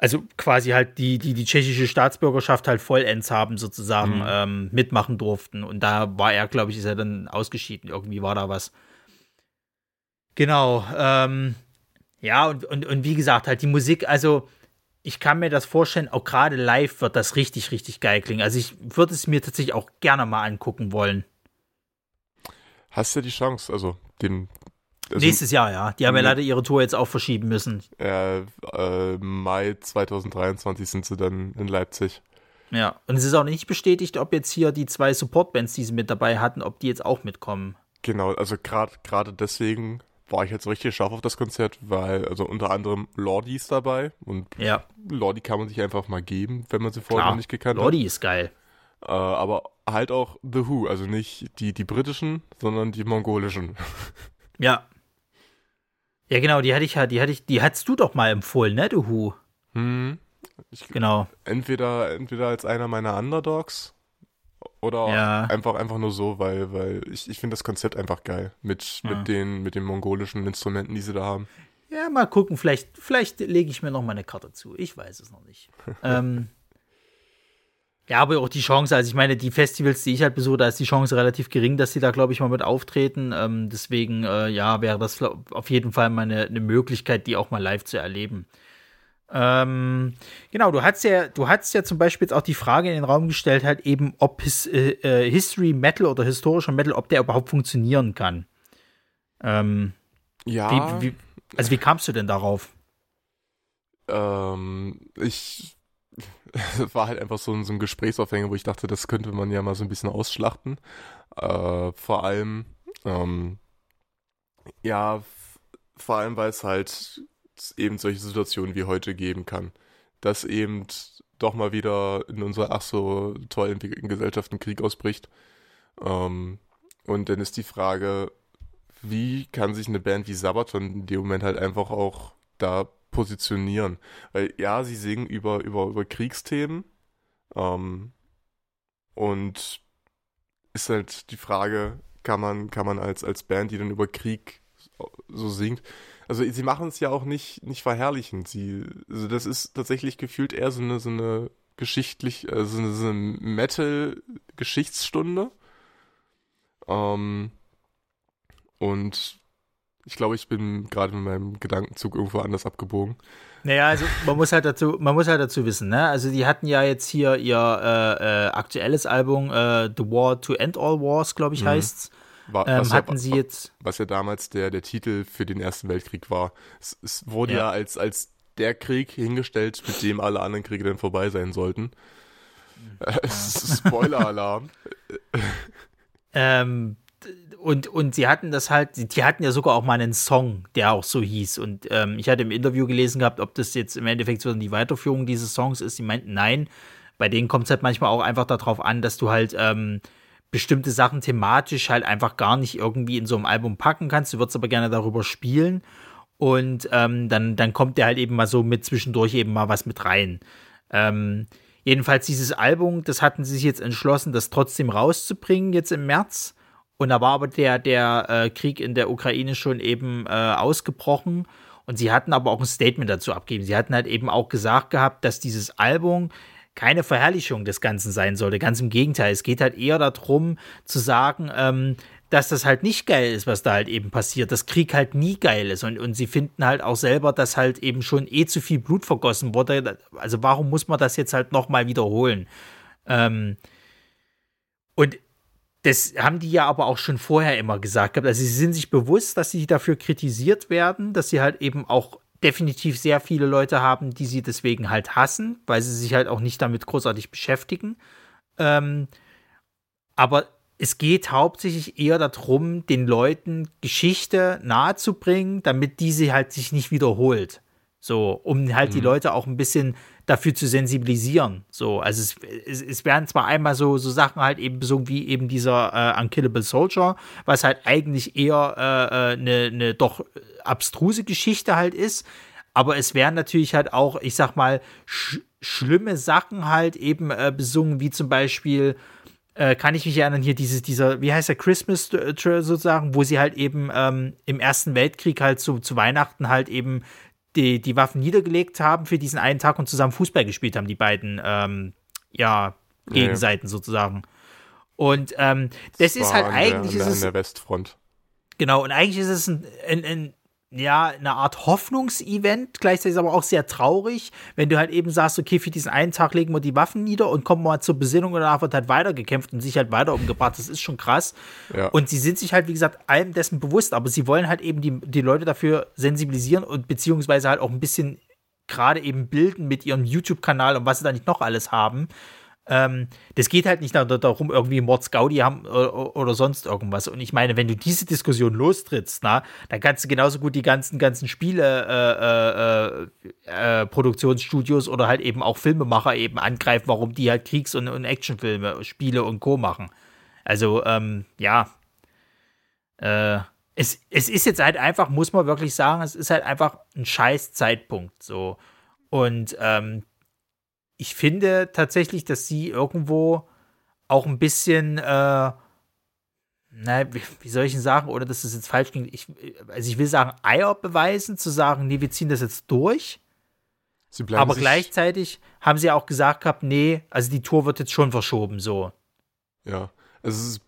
also quasi halt die, die die tschechische Staatsbürgerschaft halt vollends haben, sozusagen, mhm. ähm, mitmachen durften. Und da war er, glaube ich, ist er dann ausgeschieden. Irgendwie war da was. Genau. Ähm, ja, und, und, und wie gesagt, halt die Musik, also ich kann mir das vorstellen, auch gerade live wird das richtig, richtig geil klingen. Also ich würde es mir tatsächlich auch gerne mal angucken wollen. Hast du die Chance, also den also, Nächstes Jahr, ja. Die haben ja leider ihre Tour jetzt auch verschieben müssen. Äh, äh, Mai 2023 sind sie dann in Leipzig. Ja, und es ist auch nicht bestätigt, ob jetzt hier die zwei Supportbands, die sie mit dabei hatten, ob die jetzt auch mitkommen. Genau, also gerade deswegen war ich jetzt richtig scharf auf das Konzert, weil also unter anderem Lordi ist dabei und ja. Lordi kann man sich einfach mal geben, wenn man sie vorher Klar, noch nicht gekannt Lordi hat. Lordi ist geil. Äh, aber halt auch The Who, also nicht die, die britischen, sondern die mongolischen. Ja, ja, genau, die hatte ich ja, die hatte ich, die hattest du doch mal empfohlen, ne, du Hu? Hm. Ich, genau. Entweder, entweder als einer meiner Underdogs oder ja. einfach, einfach nur so, weil, weil ich, ich finde das Konzept einfach geil mit, ja. mit, den, mit den mongolischen Instrumenten, die sie da haben. Ja, mal gucken, vielleicht, vielleicht lege ich mir noch mal eine Karte zu. Ich weiß es noch nicht. ähm, ja, aber auch die Chance, also ich meine, die Festivals, die ich halt besuche, da ist die Chance relativ gering, dass sie da, glaube ich, mal mit auftreten. Ähm, deswegen, äh, ja, wäre das auf jeden Fall mal eine, eine, Möglichkeit, die auch mal live zu erleben. Ähm, genau, du hast ja, du hast ja zum Beispiel jetzt auch die Frage in den Raum gestellt, halt eben, ob His, äh, äh History Metal oder historischer Metal, ob der überhaupt funktionieren kann. Ähm, ja. Wie, wie, also wie kamst du denn darauf? Ähm, ich war halt einfach so ein, so ein Gesprächsaufhänger, wo ich dachte, das könnte man ja mal so ein bisschen ausschlachten. Äh, vor allem, ähm, ja, vor allem, weil es halt eben solche Situationen wie heute geben kann. Dass eben doch mal wieder in unserer ach so toll entwickelten Gesellschaft ein Krieg ausbricht. Ähm, und dann ist die Frage, wie kann sich eine Band wie Sabaton in dem Moment halt einfach auch da positionieren. Weil ja, sie singen über, über, über Kriegsthemen. Ähm, und ist halt die Frage, kann man, kann man als, als Band, die dann über Krieg so singt, also sie machen es ja auch nicht, nicht verherrlichend. Sie, also das ist tatsächlich gefühlt eher so eine, so eine geschichtlich, also eine, so eine Metal-Geschichtsstunde. Ähm, und ich glaube, ich bin gerade mit meinem Gedankenzug irgendwo anders abgebogen. Naja, also man muss halt dazu, man muss halt dazu wissen, ne? Also die hatten ja jetzt hier ihr äh, äh, aktuelles Album äh, The War to End All Wars, glaube ich, mhm. heißt's. War, ähm, hatten ja, sie jetzt. Was ja damals der, der Titel für den Ersten Weltkrieg war. Es, es wurde ja. ja, als, als der Krieg hingestellt, mit dem alle anderen Kriege dann vorbei sein sollten. Ja. Spoiler-Alarm. ähm, und, und sie hatten das halt, die hatten ja sogar auch mal einen Song, der auch so hieß. Und ähm, ich hatte im Interview gelesen gehabt, ob das jetzt im Endeffekt so die Weiterführung dieses Songs ist. Sie meinten, nein, bei denen kommt es halt manchmal auch einfach darauf an, dass du halt ähm, bestimmte Sachen thematisch halt einfach gar nicht irgendwie in so einem Album packen kannst. Du würdest aber gerne darüber spielen. Und ähm, dann, dann kommt der halt eben mal so mit zwischendurch eben mal was mit rein. Ähm, jedenfalls dieses Album, das hatten sie sich jetzt entschlossen, das trotzdem rauszubringen, jetzt im März. Und da war aber der, der äh, Krieg in der Ukraine schon eben äh, ausgebrochen. Und sie hatten aber auch ein Statement dazu abgegeben. Sie hatten halt eben auch gesagt gehabt, dass dieses Album keine Verherrlichung des Ganzen sein sollte. Ganz im Gegenteil. Es geht halt eher darum zu sagen, ähm, dass das halt nicht geil ist, was da halt eben passiert, dass Krieg halt nie geil ist und, und sie finden halt auch selber, dass halt eben schon eh zu viel Blut vergossen wurde. Also warum muss man das jetzt halt nochmal wiederholen? Ähm, und das haben die ja aber auch schon vorher immer gesagt. Also sie sind sich bewusst, dass sie dafür kritisiert werden, dass sie halt eben auch definitiv sehr viele Leute haben, die sie deswegen halt hassen, weil sie sich halt auch nicht damit großartig beschäftigen. Ähm, aber es geht hauptsächlich eher darum, den Leuten Geschichte nahezubringen, damit diese halt sich nicht wiederholt. So, um halt mhm. die Leute auch ein bisschen dafür zu sensibilisieren. So, also es, es, es werden zwar einmal so, so Sachen halt eben so wie eben dieser äh, Unkillable Soldier, was halt eigentlich eher eine äh, äh ne, ne doch abstruse Geschichte halt ist, aber es werden natürlich halt auch, ich sag mal, sch schlimme Sachen halt eben äh, besungen, wie zum Beispiel äh, kann ich mich erinnern, hier dieses, dieser, wie heißt der, Christmas sozusagen, wo sie halt eben ähm, im Ersten Weltkrieg halt zu, zu Weihnachten halt eben die, die Waffen niedergelegt haben für diesen einen Tag und zusammen Fußball gespielt haben, die beiden, ähm, ja, Gegenseiten nee. sozusagen. Und ähm, das, das ist halt eigentlich. Der, ist es, der Westfront. Genau, und eigentlich ist es ein, ein, ein ja, eine Art Hoffnungsevent, gleichzeitig aber auch sehr traurig, wenn du halt eben sagst, okay, für diesen einen Tag legen wir die Waffen nieder und kommen mal zur Besinnung und danach wird halt weitergekämpft und sich halt weiter umgebracht. Das ist schon krass. Ja. Und sie sind sich halt, wie gesagt, allem dessen bewusst, aber sie wollen halt eben die, die Leute dafür sensibilisieren und beziehungsweise halt auch ein bisschen gerade eben bilden mit ihrem YouTube-Kanal und was sie da nicht noch alles haben. Ähm, das geht halt nicht darum, irgendwie Mords Gaudi haben oder, oder, sonst irgendwas. Und ich meine, wenn du diese Diskussion lostrittst, na, dann kannst du genauso gut die ganzen, ganzen Spiele, äh, äh, äh, Produktionsstudios oder halt eben auch Filmemacher eben angreifen, warum die halt Kriegs- und, und Actionfilme, Spiele und Co. machen. Also, ähm, ja. Äh, es, es ist jetzt halt einfach, muss man wirklich sagen, es ist halt einfach ein scheiß Zeitpunkt. So. Und ähm, ich finde tatsächlich, dass sie irgendwo auch ein bisschen, äh, na, wie, wie soll ich denn sagen, oder dass es jetzt falsch klingt, ich, also ich will sagen, Eier beweisen, zu sagen, nee, wir ziehen das jetzt durch. aber gleichzeitig haben sie auch gesagt gehabt, nee, also die Tour wird jetzt schon verschoben, so. Ja, also es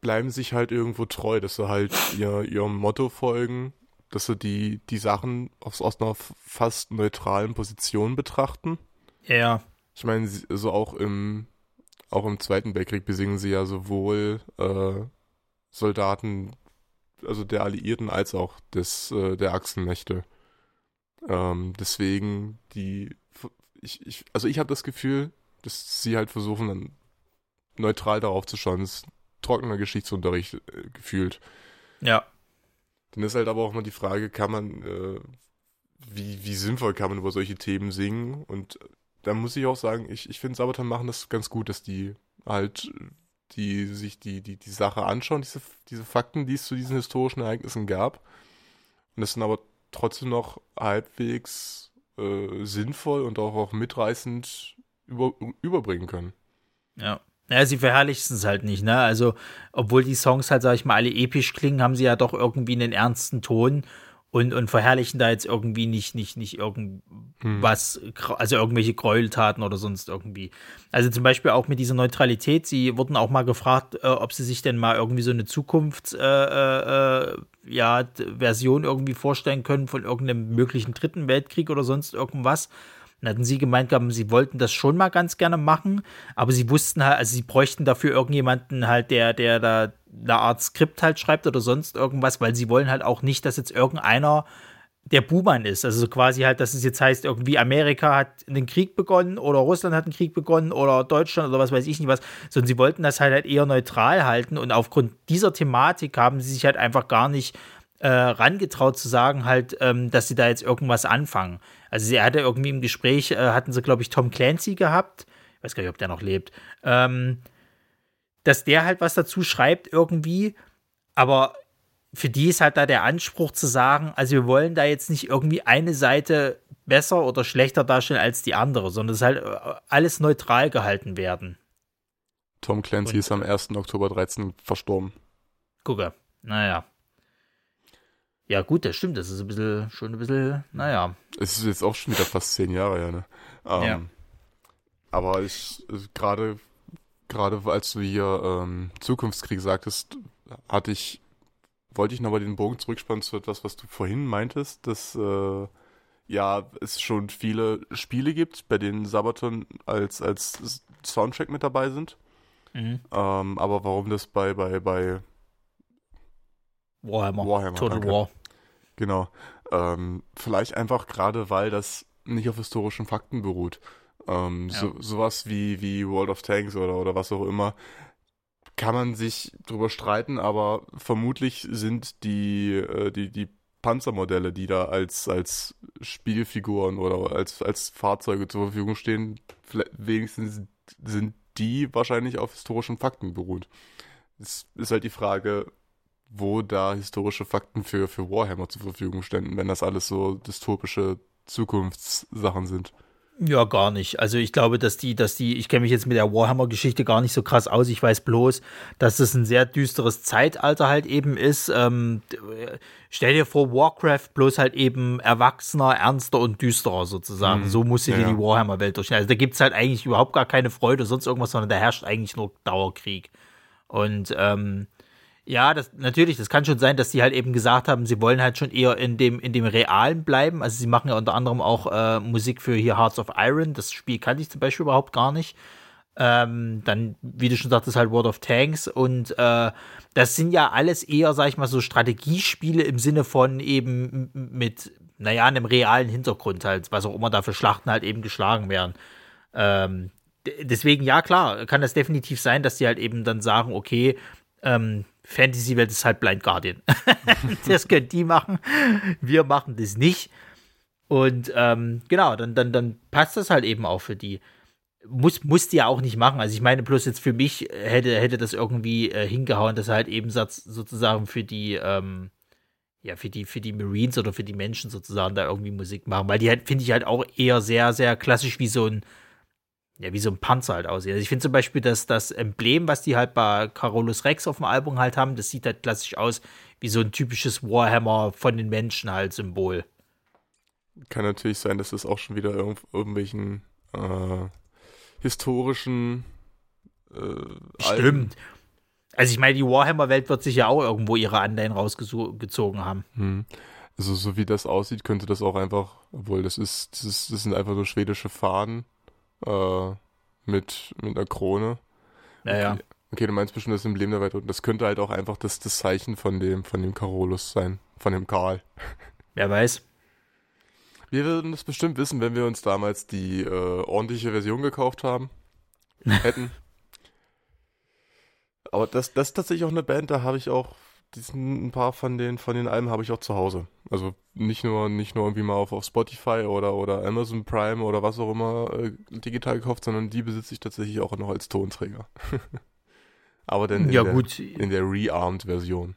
bleiben sich halt irgendwo treu, dass sie halt ihr, ihrem Motto folgen, dass sie die, die Sachen aus, aus einer fast neutralen Position betrachten. Ja. Ich meine, so auch im, auch im Zweiten Weltkrieg besingen sie ja sowohl äh, Soldaten, also der Alliierten, als auch des, äh, der Achsenmächte. Ähm, deswegen, die, ich, ich, also ich habe das Gefühl, dass sie halt versuchen, dann neutral darauf zu schauen. Das ist trockener Geschichtsunterricht äh, gefühlt. Ja. Dann ist halt aber auch mal die Frage, kann man, äh, wie, wie sinnvoll kann man über solche Themen singen? Und da muss ich auch sagen, ich, ich finde, Sabaton machen das ganz gut, dass die halt, die sich die, die, die Sache anschauen, diese, diese Fakten, die es zu diesen historischen Ereignissen gab. Und das dann aber trotzdem noch halbwegs äh, sinnvoll und auch, auch mitreißend über, überbringen können. Ja. Ja, sie verherrlichen es halt nicht, ne? Also, obwohl die Songs halt, sag ich mal, alle episch klingen, haben sie ja doch irgendwie einen ernsten Ton und, und verherrlichen da jetzt irgendwie nicht, nicht, nicht irgendwas, hm. also irgendwelche Gräueltaten oder sonst irgendwie. Also zum Beispiel auch mit dieser Neutralität, sie wurden auch mal gefragt, äh, ob sie sich denn mal irgendwie so eine Zukunfts, äh, äh, ja, Version irgendwie vorstellen können von irgendeinem möglichen dritten Weltkrieg oder sonst irgendwas. Dann hatten sie gemeint gehabt, sie wollten das schon mal ganz gerne machen, aber sie wussten halt, also sie bräuchten dafür irgendjemanden halt, der, der da eine Art Skript halt schreibt oder sonst irgendwas, weil sie wollen halt auch nicht, dass jetzt irgendeiner der Buhmann ist. Also so quasi halt, dass es jetzt heißt, irgendwie Amerika hat einen Krieg begonnen oder Russland hat einen Krieg begonnen oder Deutschland oder was weiß ich nicht was, sondern sie wollten das halt, halt eher neutral halten und aufgrund dieser Thematik haben sie sich halt einfach gar nicht äh, rangetraut zu sagen halt, ähm, dass sie da jetzt irgendwas anfangen. Also sie hatte irgendwie im Gespräch, äh, hatten sie glaube ich Tom Clancy gehabt, ich weiß gar nicht, ob der noch lebt, ähm, dass der halt was dazu schreibt irgendwie, aber für die ist halt da der Anspruch zu sagen, also wir wollen da jetzt nicht irgendwie eine Seite besser oder schlechter darstellen als die andere, sondern es halt äh, alles neutral gehalten werden. Tom Clancy Und, ist am 1. Oktober 13 verstorben. Gucke, naja. Ja, gut, das stimmt, das ist ein bisschen, schon ein bisschen, naja. Es ist jetzt auch schon wieder fast zehn Jahre her, ne? Ähm, ja. Aber ich, gerade, gerade als du hier ähm, Zukunftskrieg sagtest, hatte ich wollte ich nochmal den Bogen zurückspannen zu etwas, was du vorhin meintest, dass äh, ja es schon viele Spiele gibt, bei denen Sabaton als, als Soundtrack mit dabei sind. Mhm. Ähm, aber warum das bei, bei, bei Warhammer, Warhammer Total danke. War. Genau. Ähm, vielleicht einfach gerade, weil das nicht auf historischen Fakten beruht. Ähm, ja. so, sowas wie, wie World of Tanks oder, oder was auch immer kann man sich drüber streiten, aber vermutlich sind die, äh, die, die Panzermodelle, die da als, als Spielfiguren oder als, als Fahrzeuge zur Verfügung stehen, wenigstens sind die wahrscheinlich auf historischen Fakten beruht. Es ist halt die Frage, wo da historische Fakten für, für Warhammer zur Verfügung ständen, wenn das alles so dystopische Zukunftssachen sind. Ja, gar nicht. Also ich glaube, dass die, dass die, ich kenne mich jetzt mit der Warhammer-Geschichte gar nicht so krass aus. Ich weiß bloß, dass es ein sehr düsteres Zeitalter halt eben ist. Ähm, stell dir vor, Warcraft bloß halt eben erwachsener, ernster und düsterer sozusagen. Mhm. So muss sich ja. die Warhammer-Welt durchstellen. Also da gibt es halt eigentlich überhaupt gar keine Freude, sonst irgendwas, sondern da herrscht eigentlich nur Dauerkrieg. Und ähm, ja, das natürlich, das kann schon sein, dass sie halt eben gesagt haben, sie wollen halt schon eher in dem, in dem Realen bleiben. Also sie machen ja unter anderem auch äh, Musik für hier Hearts of Iron. Das Spiel kannte ich zum Beispiel überhaupt gar nicht. Ähm, dann, wie du schon sagtest, halt World of Tanks und äh, das sind ja alles eher, sag ich mal, so Strategiespiele im Sinne von eben mit, naja, einem realen Hintergrund halt, was auch immer da für Schlachten halt eben geschlagen werden. Ähm, deswegen, ja, klar, kann das definitiv sein, dass die halt eben dann sagen, okay, ähm, Fantasy-Welt ist halt Blind Guardian. das können die machen. Wir machen das nicht. Und ähm, genau, dann, dann, dann passt das halt eben auch für die. Muss, muss die ja auch nicht machen. Also ich meine, bloß jetzt für mich hätte, hätte das irgendwie äh, hingehauen, dass er halt eben sozusagen für die, ähm, ja, für die, für die Marines oder für die Menschen sozusagen da irgendwie Musik machen. Weil die halt, finde ich halt auch eher sehr, sehr klassisch wie so ein ja, wie so ein Panzer halt aussieht. Also ich finde zum Beispiel, dass das Emblem, was die halt bei Carolus Rex auf dem Album halt haben, das sieht halt klassisch aus wie so ein typisches Warhammer von den Menschen halt Symbol. Kann natürlich sein, dass das auch schon wieder irgendw irgendwelchen äh, historischen äh, Stimmt. Also ich meine, die Warhammer-Welt wird sich ja auch irgendwo ihre Anleihen rausgezogen haben. Hm. Also so wie das aussieht, könnte das auch einfach, obwohl das ist, das, ist, das sind einfach so schwedische Fahnen äh, mit, mit einer Krone. Naja. Okay. okay, du meinst bestimmt das Emblem der Welt und das könnte halt auch einfach das, das Zeichen von dem, von dem Carolus sein, von dem Karl. Wer weiß. Wir würden das bestimmt wissen, wenn wir uns damals die äh, ordentliche Version gekauft haben. Hätten. Aber das, das ist tatsächlich auch eine Band, da habe ich auch diesen, ein paar von den, von den Alben habe ich auch zu Hause. Also nicht nur, nicht nur irgendwie mal auf, auf Spotify oder, oder Amazon Prime oder was auch immer äh, digital gekauft, sondern die besitze ich tatsächlich auch noch als Tonträger. Aber dann in, ja, der, gut. in der Rearmed-Version.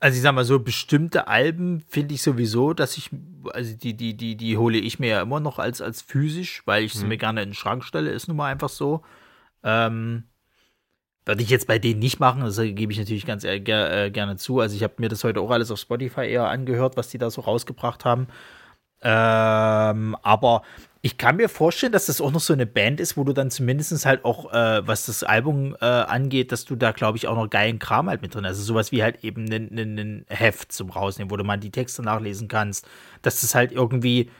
Also ich sag mal so, bestimmte Alben finde ich sowieso, dass ich, also die, die, die, die hole ich mir ja immer noch als, als physisch, weil ich sie hm. mir gerne in den Schrank stelle, ist nun mal einfach so. Ähm, würde ich jetzt bei denen nicht machen, das gebe ich natürlich ganz äh, gerne zu. Also ich habe mir das heute auch alles auf Spotify eher angehört, was die da so rausgebracht haben. Ähm, aber ich kann mir vorstellen, dass das auch noch so eine Band ist, wo du dann zumindest halt auch, äh, was das Album äh, angeht, dass du da, glaube ich, auch noch geilen Kram halt mit drin hast. Also sowas wie halt eben ein Heft zum Rausnehmen, wo du mal die Texte nachlesen kannst. Dass das halt irgendwie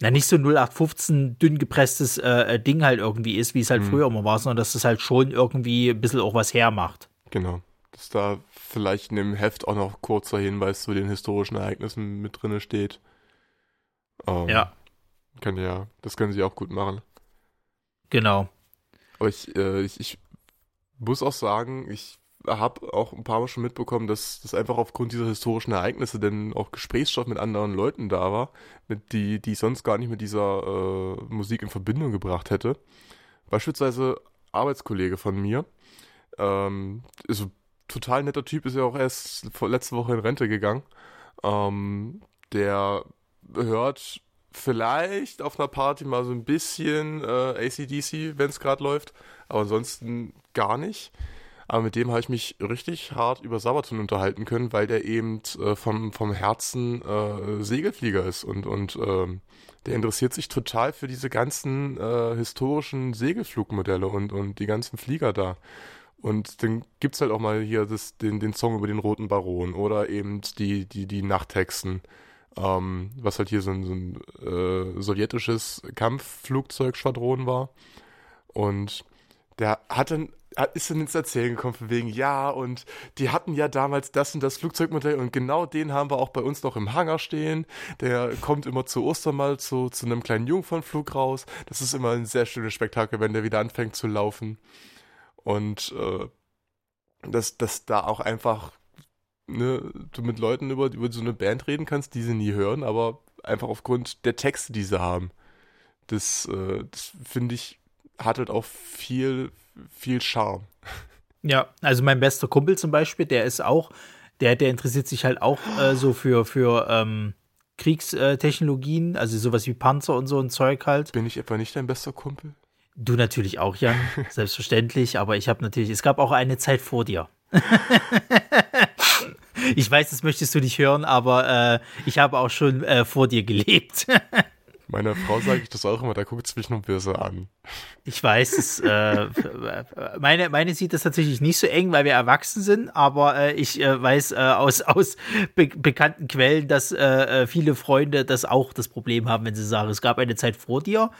na, nicht so 0815 dünn gepresstes äh, äh, Ding halt irgendwie ist, wie es halt mhm. früher immer war, sondern dass es halt schon irgendwie ein bisschen auch was hermacht. Genau. Dass da vielleicht in dem Heft auch noch kurzer Hinweis zu den historischen Ereignissen mit drin steht. Ähm, ja. Kann ja, das können sie auch gut machen. Genau. Aber ich, äh, ich, ich muss auch sagen, ich habe auch ein paar Mal schon mitbekommen, dass das einfach aufgrund dieser historischen Ereignisse denn auch Gesprächsstoff mit anderen Leuten da war, mit die, die ich sonst gar nicht mit dieser äh, Musik in Verbindung gebracht hätte. Beispielsweise Arbeitskollege von mir, ähm, ist total netter Typ, ist ja auch erst letzte Woche in Rente gegangen. Ähm, der hört vielleicht auf einer Party mal so ein bisschen äh, ACDC, wenn es gerade läuft, aber ansonsten gar nicht. Aber mit dem habe ich mich richtig hart über Sabaton unterhalten können, weil der eben äh, vom, vom Herzen äh, Segelflieger ist und, und ähm, der interessiert sich total für diese ganzen äh, historischen Segelflugmodelle und, und die ganzen Flieger da. Und dann gibt es halt auch mal hier das, den, den Song über den Roten Baron oder eben die, die, die Nachthexen, ähm, was halt hier so ein, so ein äh, sowjetisches Kampfflugzeugschwadron war. Und der hat dann ist dann ins Erzählen gekommen von wegen, ja, und die hatten ja damals das und das Flugzeugmodell und genau den haben wir auch bei uns noch im Hangar stehen. Der kommt immer zu Ostern mal zu, zu einem kleinen Jungfernflug raus. Das ist immer ein sehr schönes Spektakel, wenn der wieder anfängt zu laufen. Und äh, dass, dass da auch einfach ne, du mit Leuten über, über so eine Band reden kannst, die sie nie hören, aber einfach aufgrund der Texte, die sie haben. Das, äh, das finde ich, hat halt auch viel, viel Charme. Ja, also mein bester Kumpel zum Beispiel, der ist auch, der, der interessiert sich halt auch äh, so für, für ähm, Kriegstechnologien, also sowas wie Panzer und so ein Zeug halt. Bin ich etwa nicht dein bester Kumpel? Du natürlich auch, Jan, selbstverständlich, aber ich habe natürlich, es gab auch eine Zeit vor dir. ich weiß, das möchtest du nicht hören, aber äh, ich habe auch schon äh, vor dir gelebt. Meiner Frau sage ich das auch immer, da guckt es mich noch böse an. Ich weiß, es, äh, meine, meine sieht das tatsächlich nicht so eng, weil wir erwachsen sind, aber äh, ich äh, weiß äh, aus, aus be bekannten Quellen, dass äh, äh, viele Freunde das auch das Problem haben, wenn sie sagen, es gab eine Zeit vor dir.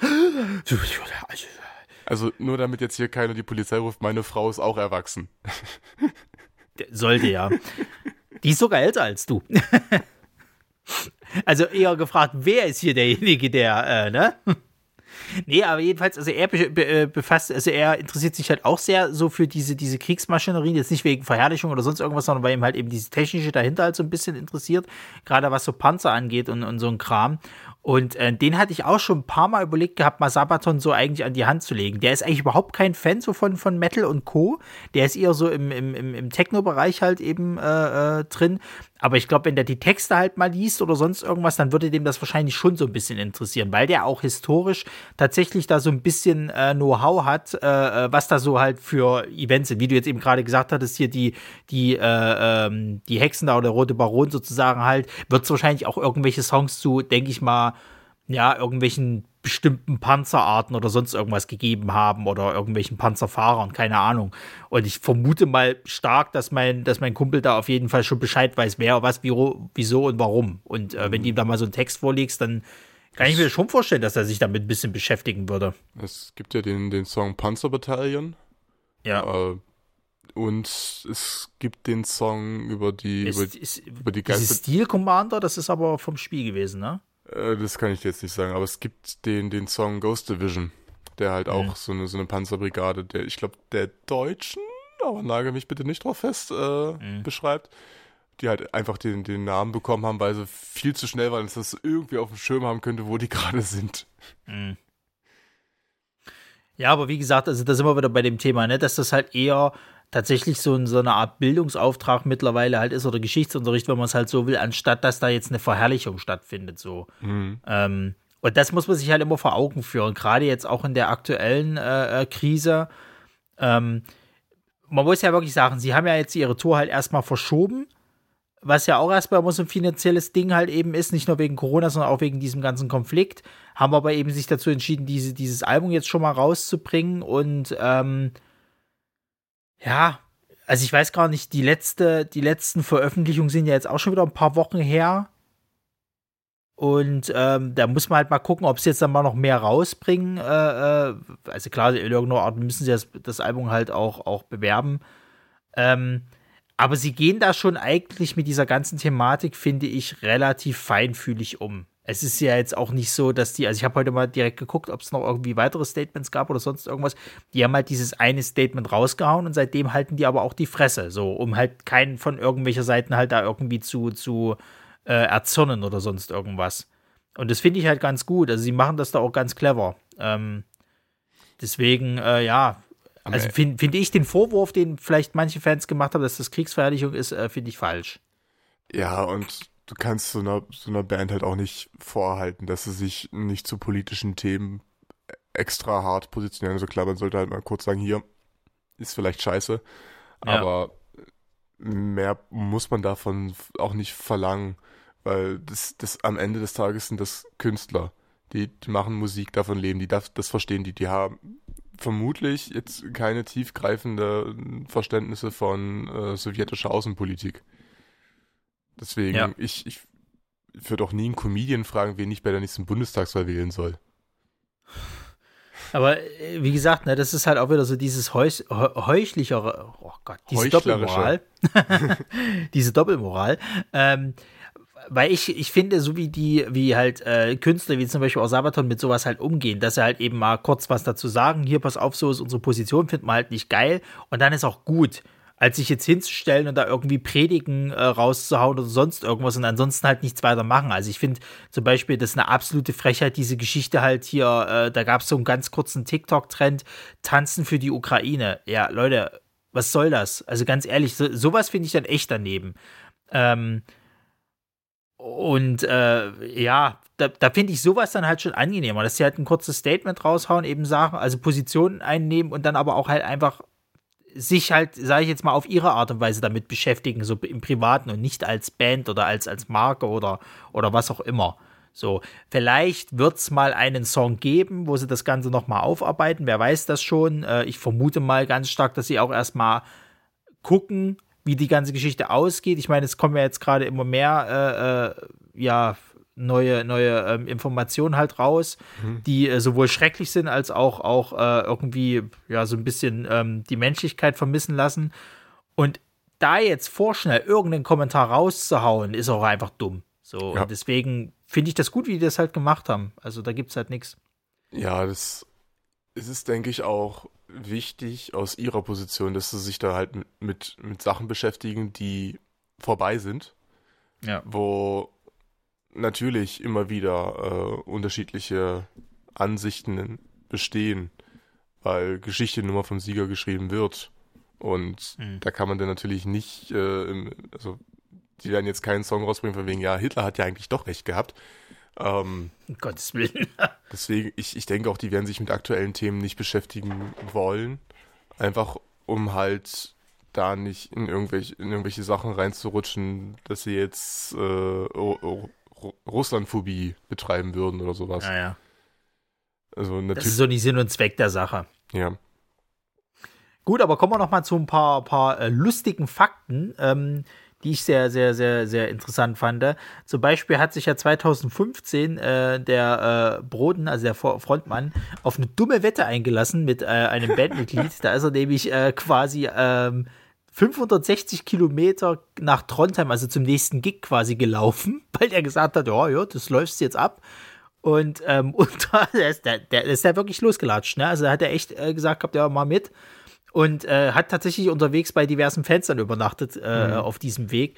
Also nur damit jetzt hier keiner die Polizei ruft, meine Frau ist auch erwachsen. Sollte ja. Die ist sogar älter als du. Also eher gefragt, wer ist hier derjenige, der, äh, ne? Nee, aber jedenfalls, also er be befasst, also er interessiert sich halt auch sehr so für diese, diese Kriegsmaschinerien, jetzt nicht wegen Verherrlichung oder sonst irgendwas, sondern weil ihm halt eben diese technische dahinter halt so ein bisschen interessiert, gerade was so Panzer angeht und, und so ein Kram. Und äh, den hatte ich auch schon ein paar Mal überlegt gehabt, mal Sabaton so eigentlich an die Hand zu legen. Der ist eigentlich überhaupt kein Fan so von, von Metal und Co. Der ist eher so im, im, im Techno-Bereich halt eben äh, äh, drin. Aber ich glaube, wenn der die Texte halt mal liest oder sonst irgendwas, dann würde dem das wahrscheinlich schon so ein bisschen interessieren, weil der auch historisch tatsächlich da so ein bisschen äh, Know-how hat, äh, äh was da so halt für Events sind. Wie du jetzt eben gerade gesagt hattest, hier die, die, äh, ähm, die Hexen da oder Rote Baron sozusagen halt, wird es wahrscheinlich auch irgendwelche Songs zu, denke ich mal, ja, irgendwelchen bestimmten Panzerarten oder sonst irgendwas gegeben haben oder irgendwelchen Panzerfahrern, keine Ahnung. Und ich vermute mal stark, dass mein, dass mein Kumpel da auf jeden Fall schon Bescheid weiß, wer, was, wie, wieso und warum. Und äh, wenn du ihm da mal so einen Text vorlegst, dann kann ich mir schon vorstellen, dass er sich damit ein bisschen beschäftigen würde. Es gibt ja den, den Song Panzerbataillon. Ja. Äh, und es gibt den Song über die, ist, über, ist, über die ganze. Steel Commander, das ist aber vom Spiel gewesen, ne? Äh, das kann ich dir jetzt nicht sagen, aber es gibt den, den Song Ghost Division, der halt auch mhm. so, eine, so eine Panzerbrigade, der, ich glaube, der Deutschen, aber nagel mich bitte nicht drauf fest, äh, mhm. beschreibt. Die halt einfach den, den Namen bekommen haben, weil sie viel zu schnell waren, dass das irgendwie auf dem Schirm haben könnte, wo die gerade sind. Mhm. Ja, aber wie gesagt, also da sind wir wieder bei dem Thema, ne, dass das halt eher tatsächlich so, so eine Art Bildungsauftrag mittlerweile halt ist oder Geschichtsunterricht, wenn man es halt so will, anstatt dass da jetzt eine Verherrlichung stattfindet. So. Mhm. Ähm, und das muss man sich halt immer vor Augen führen, gerade jetzt auch in der aktuellen äh, äh, Krise. Ähm, man muss ja wirklich sagen, sie haben ja jetzt ihre Tour halt erstmal verschoben, was ja auch erstmal immer so ein finanzielles Ding halt eben ist, nicht nur wegen Corona, sondern auch wegen diesem ganzen Konflikt. Haben aber eben sich dazu entschieden, diese, dieses Album jetzt schon mal rauszubringen und ähm, ja, also ich weiß gar nicht, die letzte, die letzten Veröffentlichungen sind ja jetzt auch schon wieder ein paar Wochen her. Und ähm, da muss man halt mal gucken, ob sie jetzt dann mal noch mehr rausbringen. Äh, äh, also klar, in irgendeiner Art müssen sie das, das Album halt auch, auch bewerben. Ähm, aber sie gehen da schon eigentlich mit dieser ganzen Thematik, finde ich, relativ feinfühlig um. Es ist ja jetzt auch nicht so, dass die, also ich habe heute mal direkt geguckt, ob es noch irgendwie weitere Statements gab oder sonst irgendwas. Die haben halt dieses eine Statement rausgehauen und seitdem halten die aber auch die Fresse, so, um halt keinen von irgendwelcher Seiten halt da irgendwie zu, zu äh, erzürnen oder sonst irgendwas. Und das finde ich halt ganz gut. Also sie machen das da auch ganz clever. Ähm, deswegen, äh, ja, also finde find ich den Vorwurf, den vielleicht manche Fans gemacht haben, dass das Kriegsverherrlichung ist, äh, finde ich falsch. Ja, und du kannst so einer, so einer Band halt auch nicht vorhalten, dass sie sich nicht zu politischen Themen extra hart positionieren. Also klar, man sollte halt mal kurz sagen, hier ist vielleicht scheiße, ja. aber mehr muss man davon auch nicht verlangen, weil das, das am Ende des Tages sind das Künstler. Die, die machen Musik, davon leben, die das, das verstehen die, die haben vermutlich jetzt keine tiefgreifende Verständnisse von äh, sowjetischer Außenpolitik. Deswegen, ja. ich, ich würde auch nie einen Comedian fragen, wen ich bei der nächsten Bundestagswahl wählen soll. Aber äh, wie gesagt, ne, das ist halt auch wieder so dieses Heuch, heuchlichere, oh Gott, diese Doppelmoral. diese Doppelmoral. Ähm, weil ich, ich finde, so wie die, wie halt äh, Künstler, wie zum Beispiel auch Sabaton mit sowas halt umgehen, dass sie halt eben mal kurz was dazu sagen, hier, pass auf, so ist unsere Position, finden wir halt nicht geil und dann ist auch gut als sich jetzt hinzustellen und da irgendwie Predigen äh, rauszuhauen oder sonst irgendwas und ansonsten halt nichts weiter machen. Also ich finde zum Beispiel, das ist eine absolute Frechheit, diese Geschichte halt hier, äh, da gab es so einen ganz kurzen TikTok-Trend, Tanzen für die Ukraine. Ja, Leute, was soll das? Also ganz ehrlich, so, sowas finde ich dann echt daneben. Ähm, und äh, ja, da, da finde ich sowas dann halt schon angenehmer, dass sie halt ein kurzes Statement raushauen, eben sagen, also Positionen einnehmen und dann aber auch halt einfach sich halt, sage ich jetzt mal, auf ihre Art und Weise damit beschäftigen, so im Privaten und nicht als Band oder als, als Marke oder, oder was auch immer. So, vielleicht wird es mal einen Song geben, wo sie das Ganze nochmal aufarbeiten. Wer weiß das schon? Äh, ich vermute mal ganz stark, dass sie auch erstmal gucken, wie die ganze Geschichte ausgeht. Ich meine, es kommen ja jetzt gerade immer mehr, äh, äh, ja, neue, neue ähm, Informationen halt raus, mhm. die äh, sowohl schrecklich sind als auch, auch äh, irgendwie ja so ein bisschen ähm, die Menschlichkeit vermissen lassen. Und da jetzt vorschnell irgendeinen Kommentar rauszuhauen, ist auch einfach dumm. So, ja. und deswegen finde ich das gut, wie die das halt gemacht haben. Also da gibt es halt nichts. Ja, das ist es, denke ich, auch wichtig aus ihrer Position, dass sie sich da halt mit, mit Sachen beschäftigen, die vorbei sind. Ja. Wo natürlich immer wieder äh, unterschiedliche Ansichten bestehen, weil Geschichte nur mal vom Sieger geschrieben wird. Und mhm. da kann man dann natürlich nicht, äh, also die werden jetzt keinen Song rausbringen von wegen, ja, Hitler hat ja eigentlich doch recht gehabt. Ähm, um Gottes Willen. deswegen, ich, ich denke auch, die werden sich mit aktuellen Themen nicht beschäftigen wollen. Einfach um halt da nicht in irgendwelche, in irgendwelche Sachen reinzurutschen, dass sie jetzt äh, Russlandphobie betreiben würden oder sowas. Ja, ja. Also natürlich. Das ist so nicht Sinn und Zweck der Sache. Ja. Gut, aber kommen wir noch mal zu ein paar, paar äh, lustigen Fakten, ähm, die ich sehr, sehr, sehr, sehr interessant fand. Zum Beispiel hat sich ja 2015 äh, der äh, Broden, also der Frontmann, auf eine dumme Wette eingelassen mit äh, einem Bandmitglied. da ist er nämlich äh, quasi ähm, 560 Kilometer nach Trondheim, also zum nächsten Gig quasi gelaufen, weil er gesagt hat, ja, ja, das läuft jetzt ab. Und, ähm, und da ist der, der ist ja wirklich losgelatscht, ne? Also da hat er echt äh, gesagt gehabt, ja, mal mit. Und äh, hat tatsächlich unterwegs bei diversen Fans dann übernachtet äh, mhm. auf diesem Weg.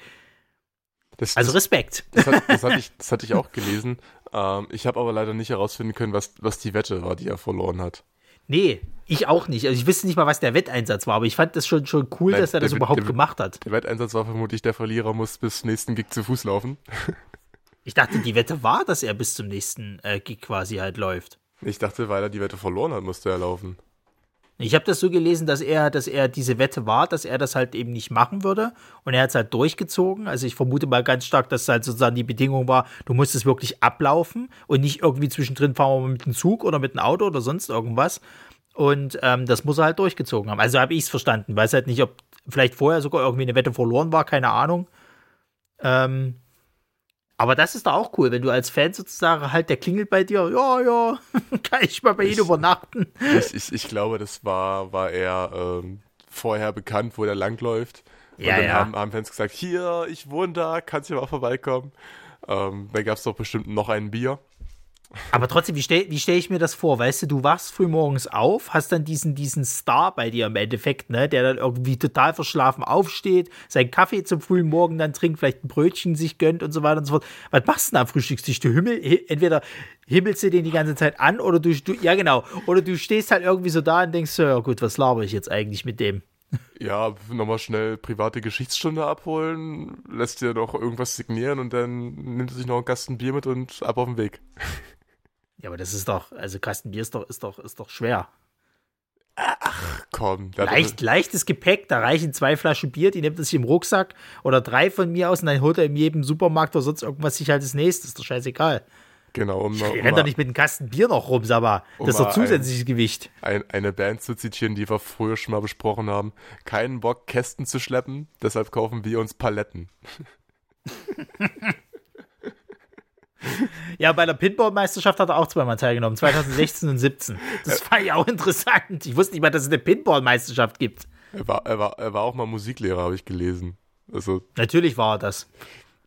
Das, also Respekt. Das, das, hat, das, hatte ich, das hatte ich auch gelesen. Ähm, ich habe aber leider nicht herausfinden können, was, was die Wette war, die er verloren hat. Nee, ich auch nicht. Also ich wusste nicht mal, was der Wetteinsatz war, aber ich fand das schon, schon cool, Nein, dass er das überhaupt der, gemacht hat. Der Wetteinsatz war vermutlich, der Verlierer muss bis zum nächsten Gig zu Fuß laufen. ich dachte, die Wette war, dass er bis zum nächsten äh, Gig quasi halt läuft. Ich dachte, weil er die Wette verloren hat, musste er laufen. Ich habe das so gelesen, dass er, dass er diese Wette war, dass er das halt eben nicht machen würde. Und er hat es halt durchgezogen. Also ich vermute mal ganz stark, dass halt sozusagen die Bedingung war, du musst es wirklich ablaufen und nicht irgendwie zwischendrin fahren wir mit dem Zug oder mit dem Auto oder sonst irgendwas. Und ähm, das muss er halt durchgezogen haben. Also habe ich es verstanden. Weiß halt nicht, ob vielleicht vorher sogar irgendwie eine Wette verloren war, keine Ahnung. Ähm, aber das ist doch auch cool, wenn du als Fan sozusagen halt, der klingelt bei dir, ja, ja, kann ich mal bei ihm übernachten. Ich, ich, ich, glaube, das war, war eher ähm, vorher bekannt, wo der langläuft. Und ja, dann ja. Haben, haben Fans gesagt, hier, ich wohne da, kannst du mal vorbeikommen. Ähm, da gab es doch bestimmt noch ein Bier. Aber trotzdem, wie stelle stell ich mir das vor? Weißt du, du wachst früh morgens auf, hast dann diesen, diesen Star bei dir im Endeffekt, ne, der dann irgendwie total verschlafen aufsteht, seinen Kaffee zum frühen Morgen dann trinkt, vielleicht ein Brötchen sich gönnt und so weiter und so fort. Was machst du denn am Frühstückstisch? Du Himmel, entweder himmelst du den die ganze Zeit an oder du, du, ja genau, oder du stehst halt irgendwie so da und denkst so, ja gut, was laber ich jetzt eigentlich mit dem? Ja, nochmal schnell private Geschichtsstunde abholen, lässt dir noch irgendwas signieren und dann nimmt er sich noch einen Kasten Bier mit und ab auf den Weg. Ja, aber das ist doch, also Kasten Bier ist doch, ist doch, ist doch schwer. Ach komm. Leicht, leichtes Gepäck, da reichen zwei Flaschen Bier, die nimmt er sich im Rucksack oder drei von mir aus und dann holt er in jedem Supermarkt oder sonst irgendwas sich halt das nächste. Ist doch scheißegal. Genau. Um, ich um renn doch nicht mit einem Kasten Bier noch rum, sag mal. Das um ist doch zusätzliches ein, Gewicht. Ein, eine Band zu zitieren, die wir früher schon mal besprochen haben. Keinen Bock, Kästen zu schleppen, deshalb kaufen wir uns Paletten. Ja, bei der Pinball-Meisterschaft hat er auch zweimal teilgenommen, 2016 und 17. Das war ja auch interessant. Ich wusste nicht mal, dass es eine Pinball-Meisterschaft gibt. Er war, er, war, er war auch mal Musiklehrer, habe ich gelesen. Also, Natürlich war er das.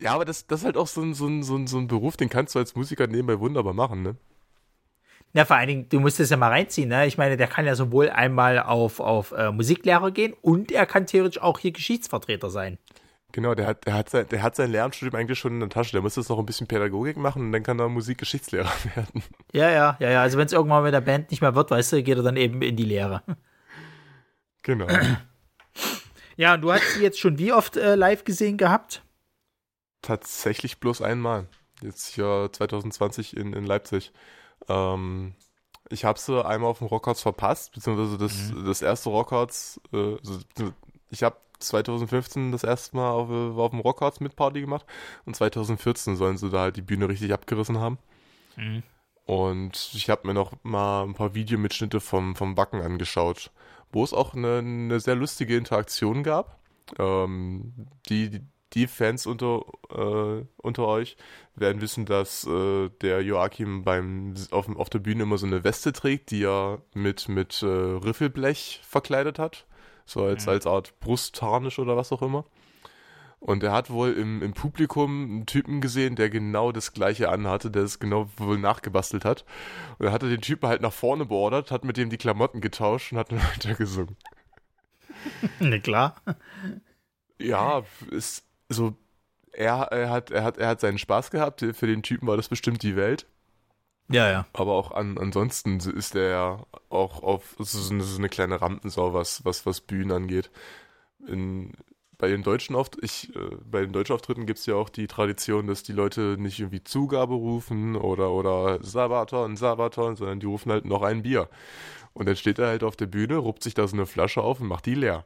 Ja, aber das, das ist halt auch so ein, so, ein, so, ein, so ein Beruf, den kannst du als Musiker nebenbei wunderbar machen, ne? Ja, vor allen Dingen, du musst es ja mal reinziehen, ne? Ich meine, der kann ja sowohl einmal auf, auf äh, Musiklehrer gehen und er kann theoretisch auch hier Geschichtsvertreter sein. Genau, der hat, der, hat sein, der hat sein Lernstudium eigentlich schon in der Tasche. Der muss jetzt noch ein bisschen Pädagogik machen und dann kann er Musikgeschichtslehrer werden. Ja, ja, ja, ja. Also wenn es irgendwann mit der Band nicht mehr wird, weißt du, geht er dann eben in die Lehre. Genau. Ja, und du hast sie jetzt schon wie oft äh, live gesehen gehabt? Tatsächlich bloß einmal. Jetzt hier 2020 in, in Leipzig. Ähm, ich habe sie einmal auf dem Rockharts verpasst, beziehungsweise das, mhm. das erste Rockharts, äh, also, ich habe 2015 das erste Mal auf, auf dem Rockharts mit Party gemacht und 2014 sollen sie da halt die Bühne richtig abgerissen haben. Mhm. Und ich habe mir noch mal ein paar Videomitschnitte vom, vom Backen angeschaut, wo es auch eine, eine sehr lustige Interaktion gab. Ähm, die, die Fans unter, äh, unter euch werden wissen, dass äh, der Joachim beim auf, auf der Bühne immer so eine Weste trägt, die er mit, mit äh, Riffelblech verkleidet hat. So als, mhm. als Art Brustharnisch oder was auch immer. Und er hat wohl im, im Publikum einen Typen gesehen, der genau das gleiche anhatte, der es genau wohl nachgebastelt hat. Und er hatte den Typen halt nach vorne beordert, hat mit dem die Klamotten getauscht und hat dann weiter gesungen. Na klar. Ja, ist so, er, er, hat, er, hat, er hat seinen Spaß gehabt, für den Typen war das bestimmt die Welt. Ja, ja. Aber auch an, ansonsten ist er ja auch auf, so eine, so eine kleine Rampensau, was, was, was Bühnen angeht. In, bei den deutschen Auft ich, äh, bei den deutschen Auftritten gibt es ja auch die Tradition, dass die Leute nicht irgendwie Zugabe rufen oder, oder Sabaton, Sabaton, sondern die rufen halt noch ein Bier. Und dann steht er halt auf der Bühne, ruppt sich da so eine Flasche auf und macht die leer.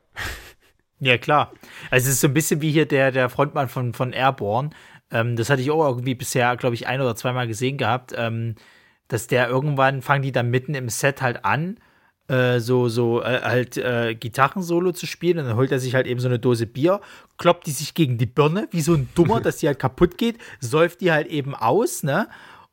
Ja, klar. Also es ist so ein bisschen wie hier der, der Frontmann von, von Airborne. Ähm, das hatte ich auch irgendwie bisher, glaube ich, ein oder zweimal gesehen gehabt. Ähm, dass der irgendwann fangen die dann mitten im Set halt an, äh, so, so äh, halt äh, Gitarrensolo zu spielen und dann holt er sich halt eben so eine Dose Bier, kloppt die sich gegen die Birne, wie so ein Dummer, dass die halt kaputt geht, säuft die halt eben aus, ne?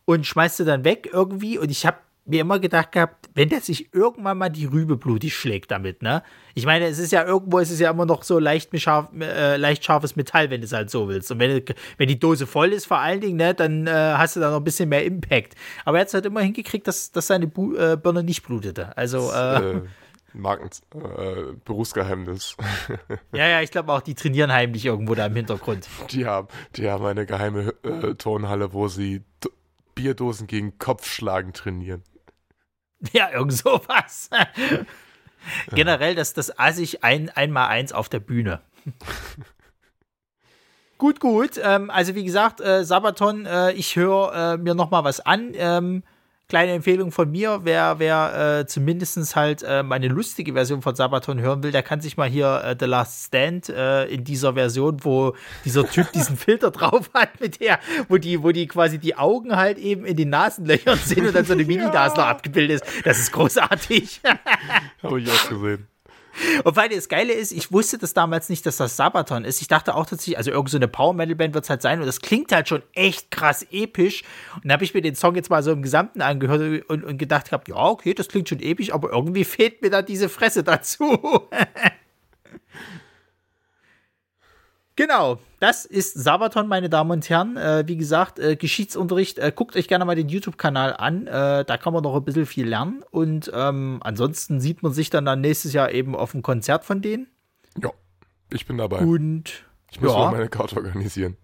Und schmeißt sie dann weg irgendwie und ich habe mir immer gedacht gehabt, wenn der sich irgendwann mal die Rübe blutig schlägt damit, ne? Ich meine, es ist ja irgendwo, es ist ja immer noch so leicht, scharf, äh, leicht scharfes Metall, wenn du es halt so willst. Und wenn, wenn die Dose voll ist, vor allen Dingen, ne, dann äh, hast du da noch ein bisschen mehr Impact. Aber er hat es halt immer hingekriegt, dass, dass seine Bu äh, Birne nicht blutete. Also, äh, äh Marken, äh, Berufsgeheimnis. ja, ja, ich glaube auch, die trainieren heimlich irgendwo da im Hintergrund. Die haben, die haben eine geheime äh, Turnhalle, wo sie Bierdosen gegen Kopfschlagen trainieren. Ja, irgend sowas. Generell das, das assig ein, einmal eins auf der Bühne. gut, gut. Ähm, also wie gesagt, äh, Sabaton, äh, ich höre äh, mir noch mal was an. Ähm, kleine Empfehlung von mir, wer, wer äh, zumindest halt äh, meine lustige Version von Sabaton hören will, der kann sich mal hier äh, The Last Stand äh, in dieser Version, wo dieser Typ diesen Filter drauf hat, mit der, wo die, wo die quasi die Augen halt eben in den Nasenlöchern sind und dann so eine Mini-Nase noch abgebildet ist. Das ist großartig. Habe ich auch gesehen. Und weil das Geile ist, ich wusste das damals nicht, dass das Sabaton ist. Ich dachte auch tatsächlich, also irgendeine so eine Power-Metal-Band wird es halt sein und das klingt halt schon echt krass episch. Und dann habe ich mir den Song jetzt mal so im Gesamten angehört und, und gedacht gehabt, ja, okay, das klingt schon episch, aber irgendwie fehlt mir da diese Fresse dazu. Genau, das ist Sabaton, meine Damen und Herren. Äh, wie gesagt, äh, Geschichtsunterricht, äh, guckt euch gerne mal den YouTube-Kanal an. Äh, da kann man noch ein bisschen viel lernen. Und ähm, ansonsten sieht man sich dann, dann nächstes Jahr eben auf dem Konzert von denen. Ja, ich bin dabei. Und ich muss ja. noch meine Karte organisieren.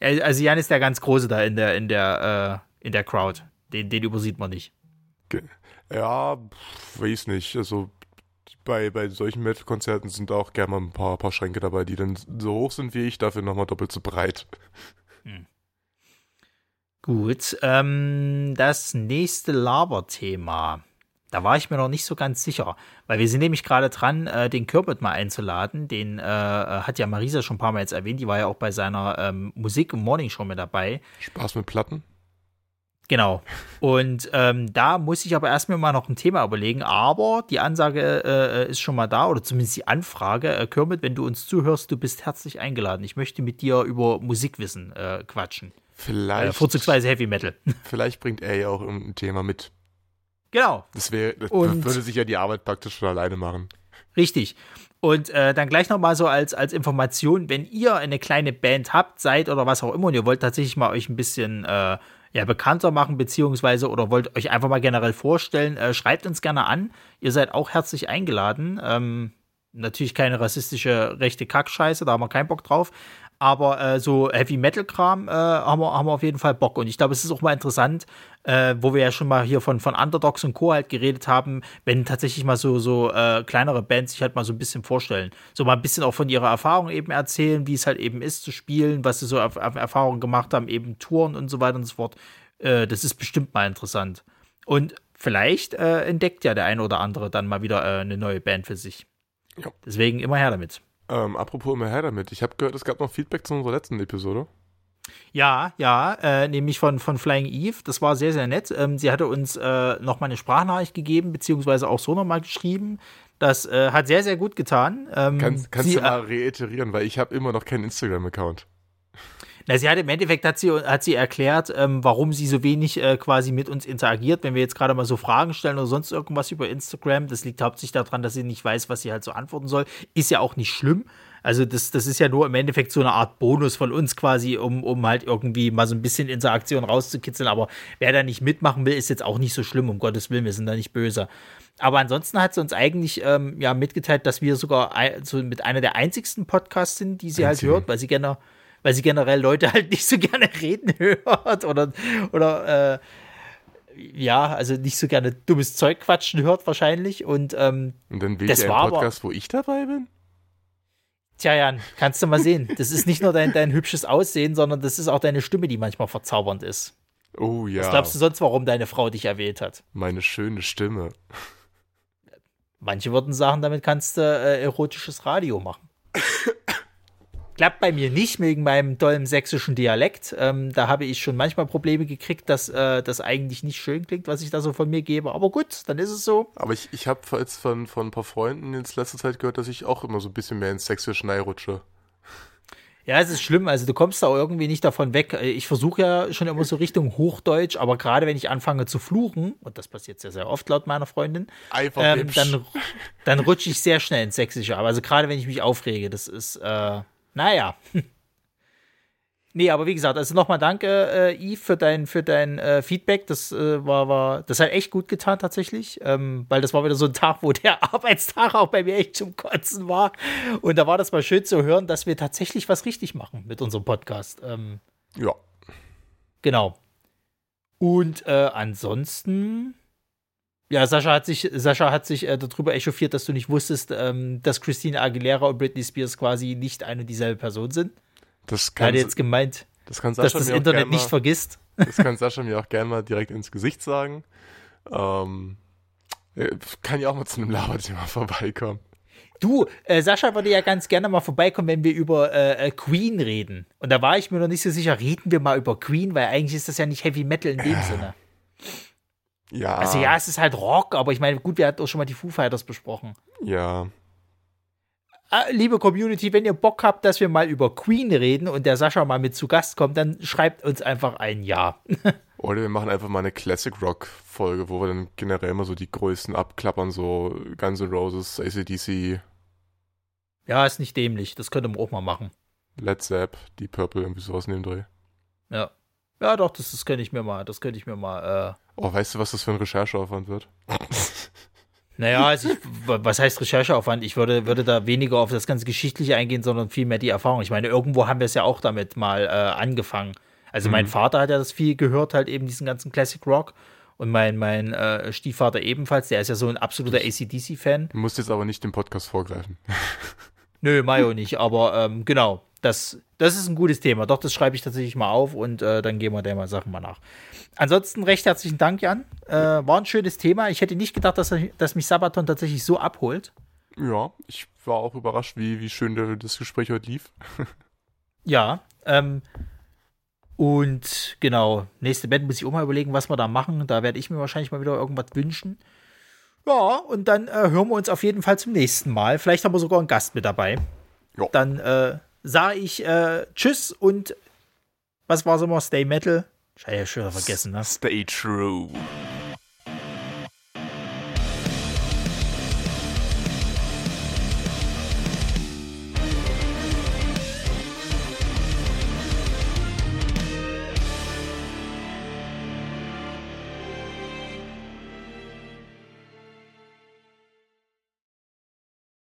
Äh, also Jan ist der ganz Große da in der, in der, äh, in der Crowd. Den, den übersieht man nicht. Ja, pff, weiß nicht. Also bei, bei solchen Metal-Konzerten sind auch gerne mal ein paar, paar Schränke dabei, die dann so hoch sind wie ich, dafür nochmal doppelt so breit. Hm. Gut, ähm, das nächste Laberthema. Da war ich mir noch nicht so ganz sicher, weil wir sind nämlich gerade dran, äh, den Kürbit mal einzuladen. Den äh, hat ja Marisa schon ein paar Mal jetzt erwähnt. Die war ja auch bei seiner ähm, Musik- und Morningshow mit dabei. Spaß mit Platten? Genau. Und ähm, da muss ich aber erstmal mal noch ein Thema überlegen. Aber die Ansage äh, ist schon mal da, oder zumindest die Anfrage. Äh, Kermit, wenn du uns zuhörst, du bist herzlich eingeladen. Ich möchte mit dir über Musikwissen äh, quatschen. Vielleicht. Äh, vorzugsweise Heavy Metal. Vielleicht bringt er ja auch irgendein Thema mit. Genau. Das, wär, das Und- würde sich ja die Arbeit praktisch schon alleine machen. Richtig. Und äh, dann gleich noch mal so als, als Information, wenn ihr eine kleine Band habt, seid oder was auch immer und ihr wollt tatsächlich mal euch ein bisschen äh, ja, bekannter machen, beziehungsweise oder wollt euch einfach mal generell vorstellen, äh, schreibt uns gerne an. Ihr seid auch herzlich eingeladen. Ähm, natürlich keine rassistische rechte Kackscheiße, da haben wir keinen Bock drauf. Aber äh, so Heavy Metal Kram äh, haben, wir, haben wir auf jeden Fall Bock. Und ich glaube, es ist auch mal interessant, äh, wo wir ja schon mal hier von, von Underdogs und Co. halt geredet haben, wenn tatsächlich mal so, so äh, kleinere Bands sich halt mal so ein bisschen vorstellen. So mal ein bisschen auch von ihrer Erfahrung eben erzählen, wie es halt eben ist zu spielen, was sie so auf, auf Erfahrungen gemacht haben, eben Touren und so weiter und so fort. Äh, das ist bestimmt mal interessant. Und vielleicht äh, entdeckt ja der eine oder andere dann mal wieder eine neue Band für sich. Ja. Deswegen immer her damit. Ähm, apropos immer her damit. Ich habe gehört, es gab noch Feedback zu unserer letzten Episode. Ja, ja, äh, nämlich von, von Flying Eve. Das war sehr, sehr nett. Ähm, sie hatte uns äh, nochmal eine Sprachnachricht gegeben, beziehungsweise auch so nochmal geschrieben. Das äh, hat sehr, sehr gut getan. Ähm, Kannst, kannst sie, du mal reiterieren, weil ich habe immer noch keinen Instagram-Account. Na, sie hat im Endeffekt hat sie, hat sie erklärt, ähm, warum sie so wenig äh, quasi mit uns interagiert, wenn wir jetzt gerade mal so Fragen stellen oder sonst irgendwas über Instagram. Das liegt hauptsächlich daran, dass sie nicht weiß, was sie halt so antworten soll. Ist ja auch nicht schlimm. Also das, das ist ja nur im Endeffekt so eine Art Bonus von uns quasi, um, um halt irgendwie mal so ein bisschen Interaktion rauszukitzeln. Aber wer da nicht mitmachen will, ist jetzt auch nicht so schlimm, um Gottes Willen, wir sind da nicht böse. Aber ansonsten hat sie uns eigentlich ähm, ja mitgeteilt, dass wir sogar ein, so mit einer der einzigsten Podcasts sind, die sie Einzigen. halt hört, weil sie gerne weil sie generell Leute halt nicht so gerne reden hört oder, oder äh, ja, also nicht so gerne dummes Zeug quatschen hört wahrscheinlich. Und ähm, Und dann wählt Das war einen aber- Podcast, wo ich dabei bin? tja, Jan, kannst du mal sehen. Das ist nicht nur dein, dein hübsches Aussehen, sondern das ist auch deine Stimme, die manchmal verzaubernd ist. Oh ja, Was glaubst du sonst, warum deine Frau dich erwählt hat? meine schöne Stimme. Manche würden sagen, damit kannst du äh, erotisches Radio machen. Klappt bei mir nicht wegen meinem tollen sächsischen Dialekt. Ähm, da habe ich schon manchmal Probleme gekriegt, dass äh, das eigentlich nicht schön klingt, was ich da so von mir gebe. Aber gut, dann ist es so. Aber ich, ich habe jetzt von, von ein paar Freunden in letzter Zeit gehört, dass ich auch immer so ein bisschen mehr ins Sächsische rutsche. Ja, es ist schlimm. Also du kommst da irgendwie nicht davon weg. Äh, Ich versuche ja schon immer so Richtung Hochdeutsch, aber gerade wenn ich anfange zu fluchen, und das passiert sehr, sehr oft laut meiner Freundin, Einfach ähm, dann, dann rutsche ich sehr schnell ins Sächsische. Aber also gerade wenn ich mich aufrege, das ist, äh, naja. Nee, aber wie gesagt, also nochmal danke, äh, Yves, für dein, für dein äh, Feedback. Das äh, war, war, das hat echt gut getan tatsächlich, ähm, weil das war wieder so ein Tag, wo der Arbeitstag auch bei mir echt zum Kotzen war. Und da war das mal schön zu hören, dass wir tatsächlich was richtig machen mit unserem Podcast. Ähm, ja. Genau. Und äh, ansonsten, ja, Sascha hat sich, Sascha hat sich äh, darüber echauffiert, dass du nicht wusstest, ähm, dass Christina Aguilera und Britney Spears quasi nicht eine und dieselbe Person sind. Das Er kann, hat jetzt gemeint, das kann dass das Internet nicht mal, vergisst. Das kann Sascha mir auch gerne mal direkt ins Gesicht sagen. Ähm, äh, kann ja auch mal zu einem Laberthema vorbeikommen. Du, äh, Sascha würde ja ganz gerne mal vorbeikommen, wenn wir über äh, äh, Queen reden. Und da war ich mir noch nicht so sicher, reden wir mal über Queen, weil eigentlich ist das ja nicht Heavy Metal in dem Sinne. Ja. Also ja, es ist halt Rock, aber ich meine, gut, wir hatten auch schon mal die Foo Fighters besprochen. Ja. Ah, liebe Community, wenn ihr Bock habt, dass wir mal über Queen reden und der Sascha mal mit zu Gast kommt, dann schreibt uns einfach ein Ja. Oder wir machen einfach mal eine Classic Rock Folge, wo wir dann generell mal so die Größen abklappern, so Guns N' Roses, ACDC. Ja, ist nicht dämlich. Das könnte man auch mal machen. Led Zepp, die Purple, irgendwie sowas in dem Dreh. Ja. Ja, doch, das, das könnte ich mir mal, das könnte ich mir mal, äh Oh, weißt du, was das für ein Rechercheaufwand wird? Naja, also ich, was heißt Rechercheaufwand? Ich würde, würde da weniger auf das ganze Geschichtliche eingehen, sondern vielmehr die Erfahrung. Ich meine, irgendwo haben wir es ja auch damit mal äh, angefangen. Also mhm. mein Vater hat ja das viel gehört, halt eben diesen ganzen Classic Rock. Und mein, mein äh, Stiefvater ebenfalls, der ist ja so ein absoluter ACDC-Fan. Du musst jetzt aber nicht den Podcast vorgreifen. Nö, Mayo nicht, aber ähm, genau, das, das ist ein gutes Thema. Doch, das schreibe ich tatsächlich mal auf und äh, dann gehen wir da mal Sachen mal nach. Ansonsten recht herzlichen Dank, Jan. Äh, war ein schönes Thema. Ich hätte nicht gedacht, dass, dass mich Sabaton tatsächlich so abholt. Ja, ich war auch überrascht, wie, wie schön das Gespräch heute lief. ja, ähm, und genau, nächste Band muss ich auch mal überlegen, was wir da machen. Da werde ich mir wahrscheinlich mal wieder irgendwas wünschen. Ja, und dann äh, hören wir uns auf jeden Fall zum nächsten Mal. Vielleicht haben wir sogar einen Gast mit dabei. Jo. Dann äh, sage ich äh, Tschüss und was war es immer? Stay Metal. Ich habe ja schon vergessen, ne? Stay true.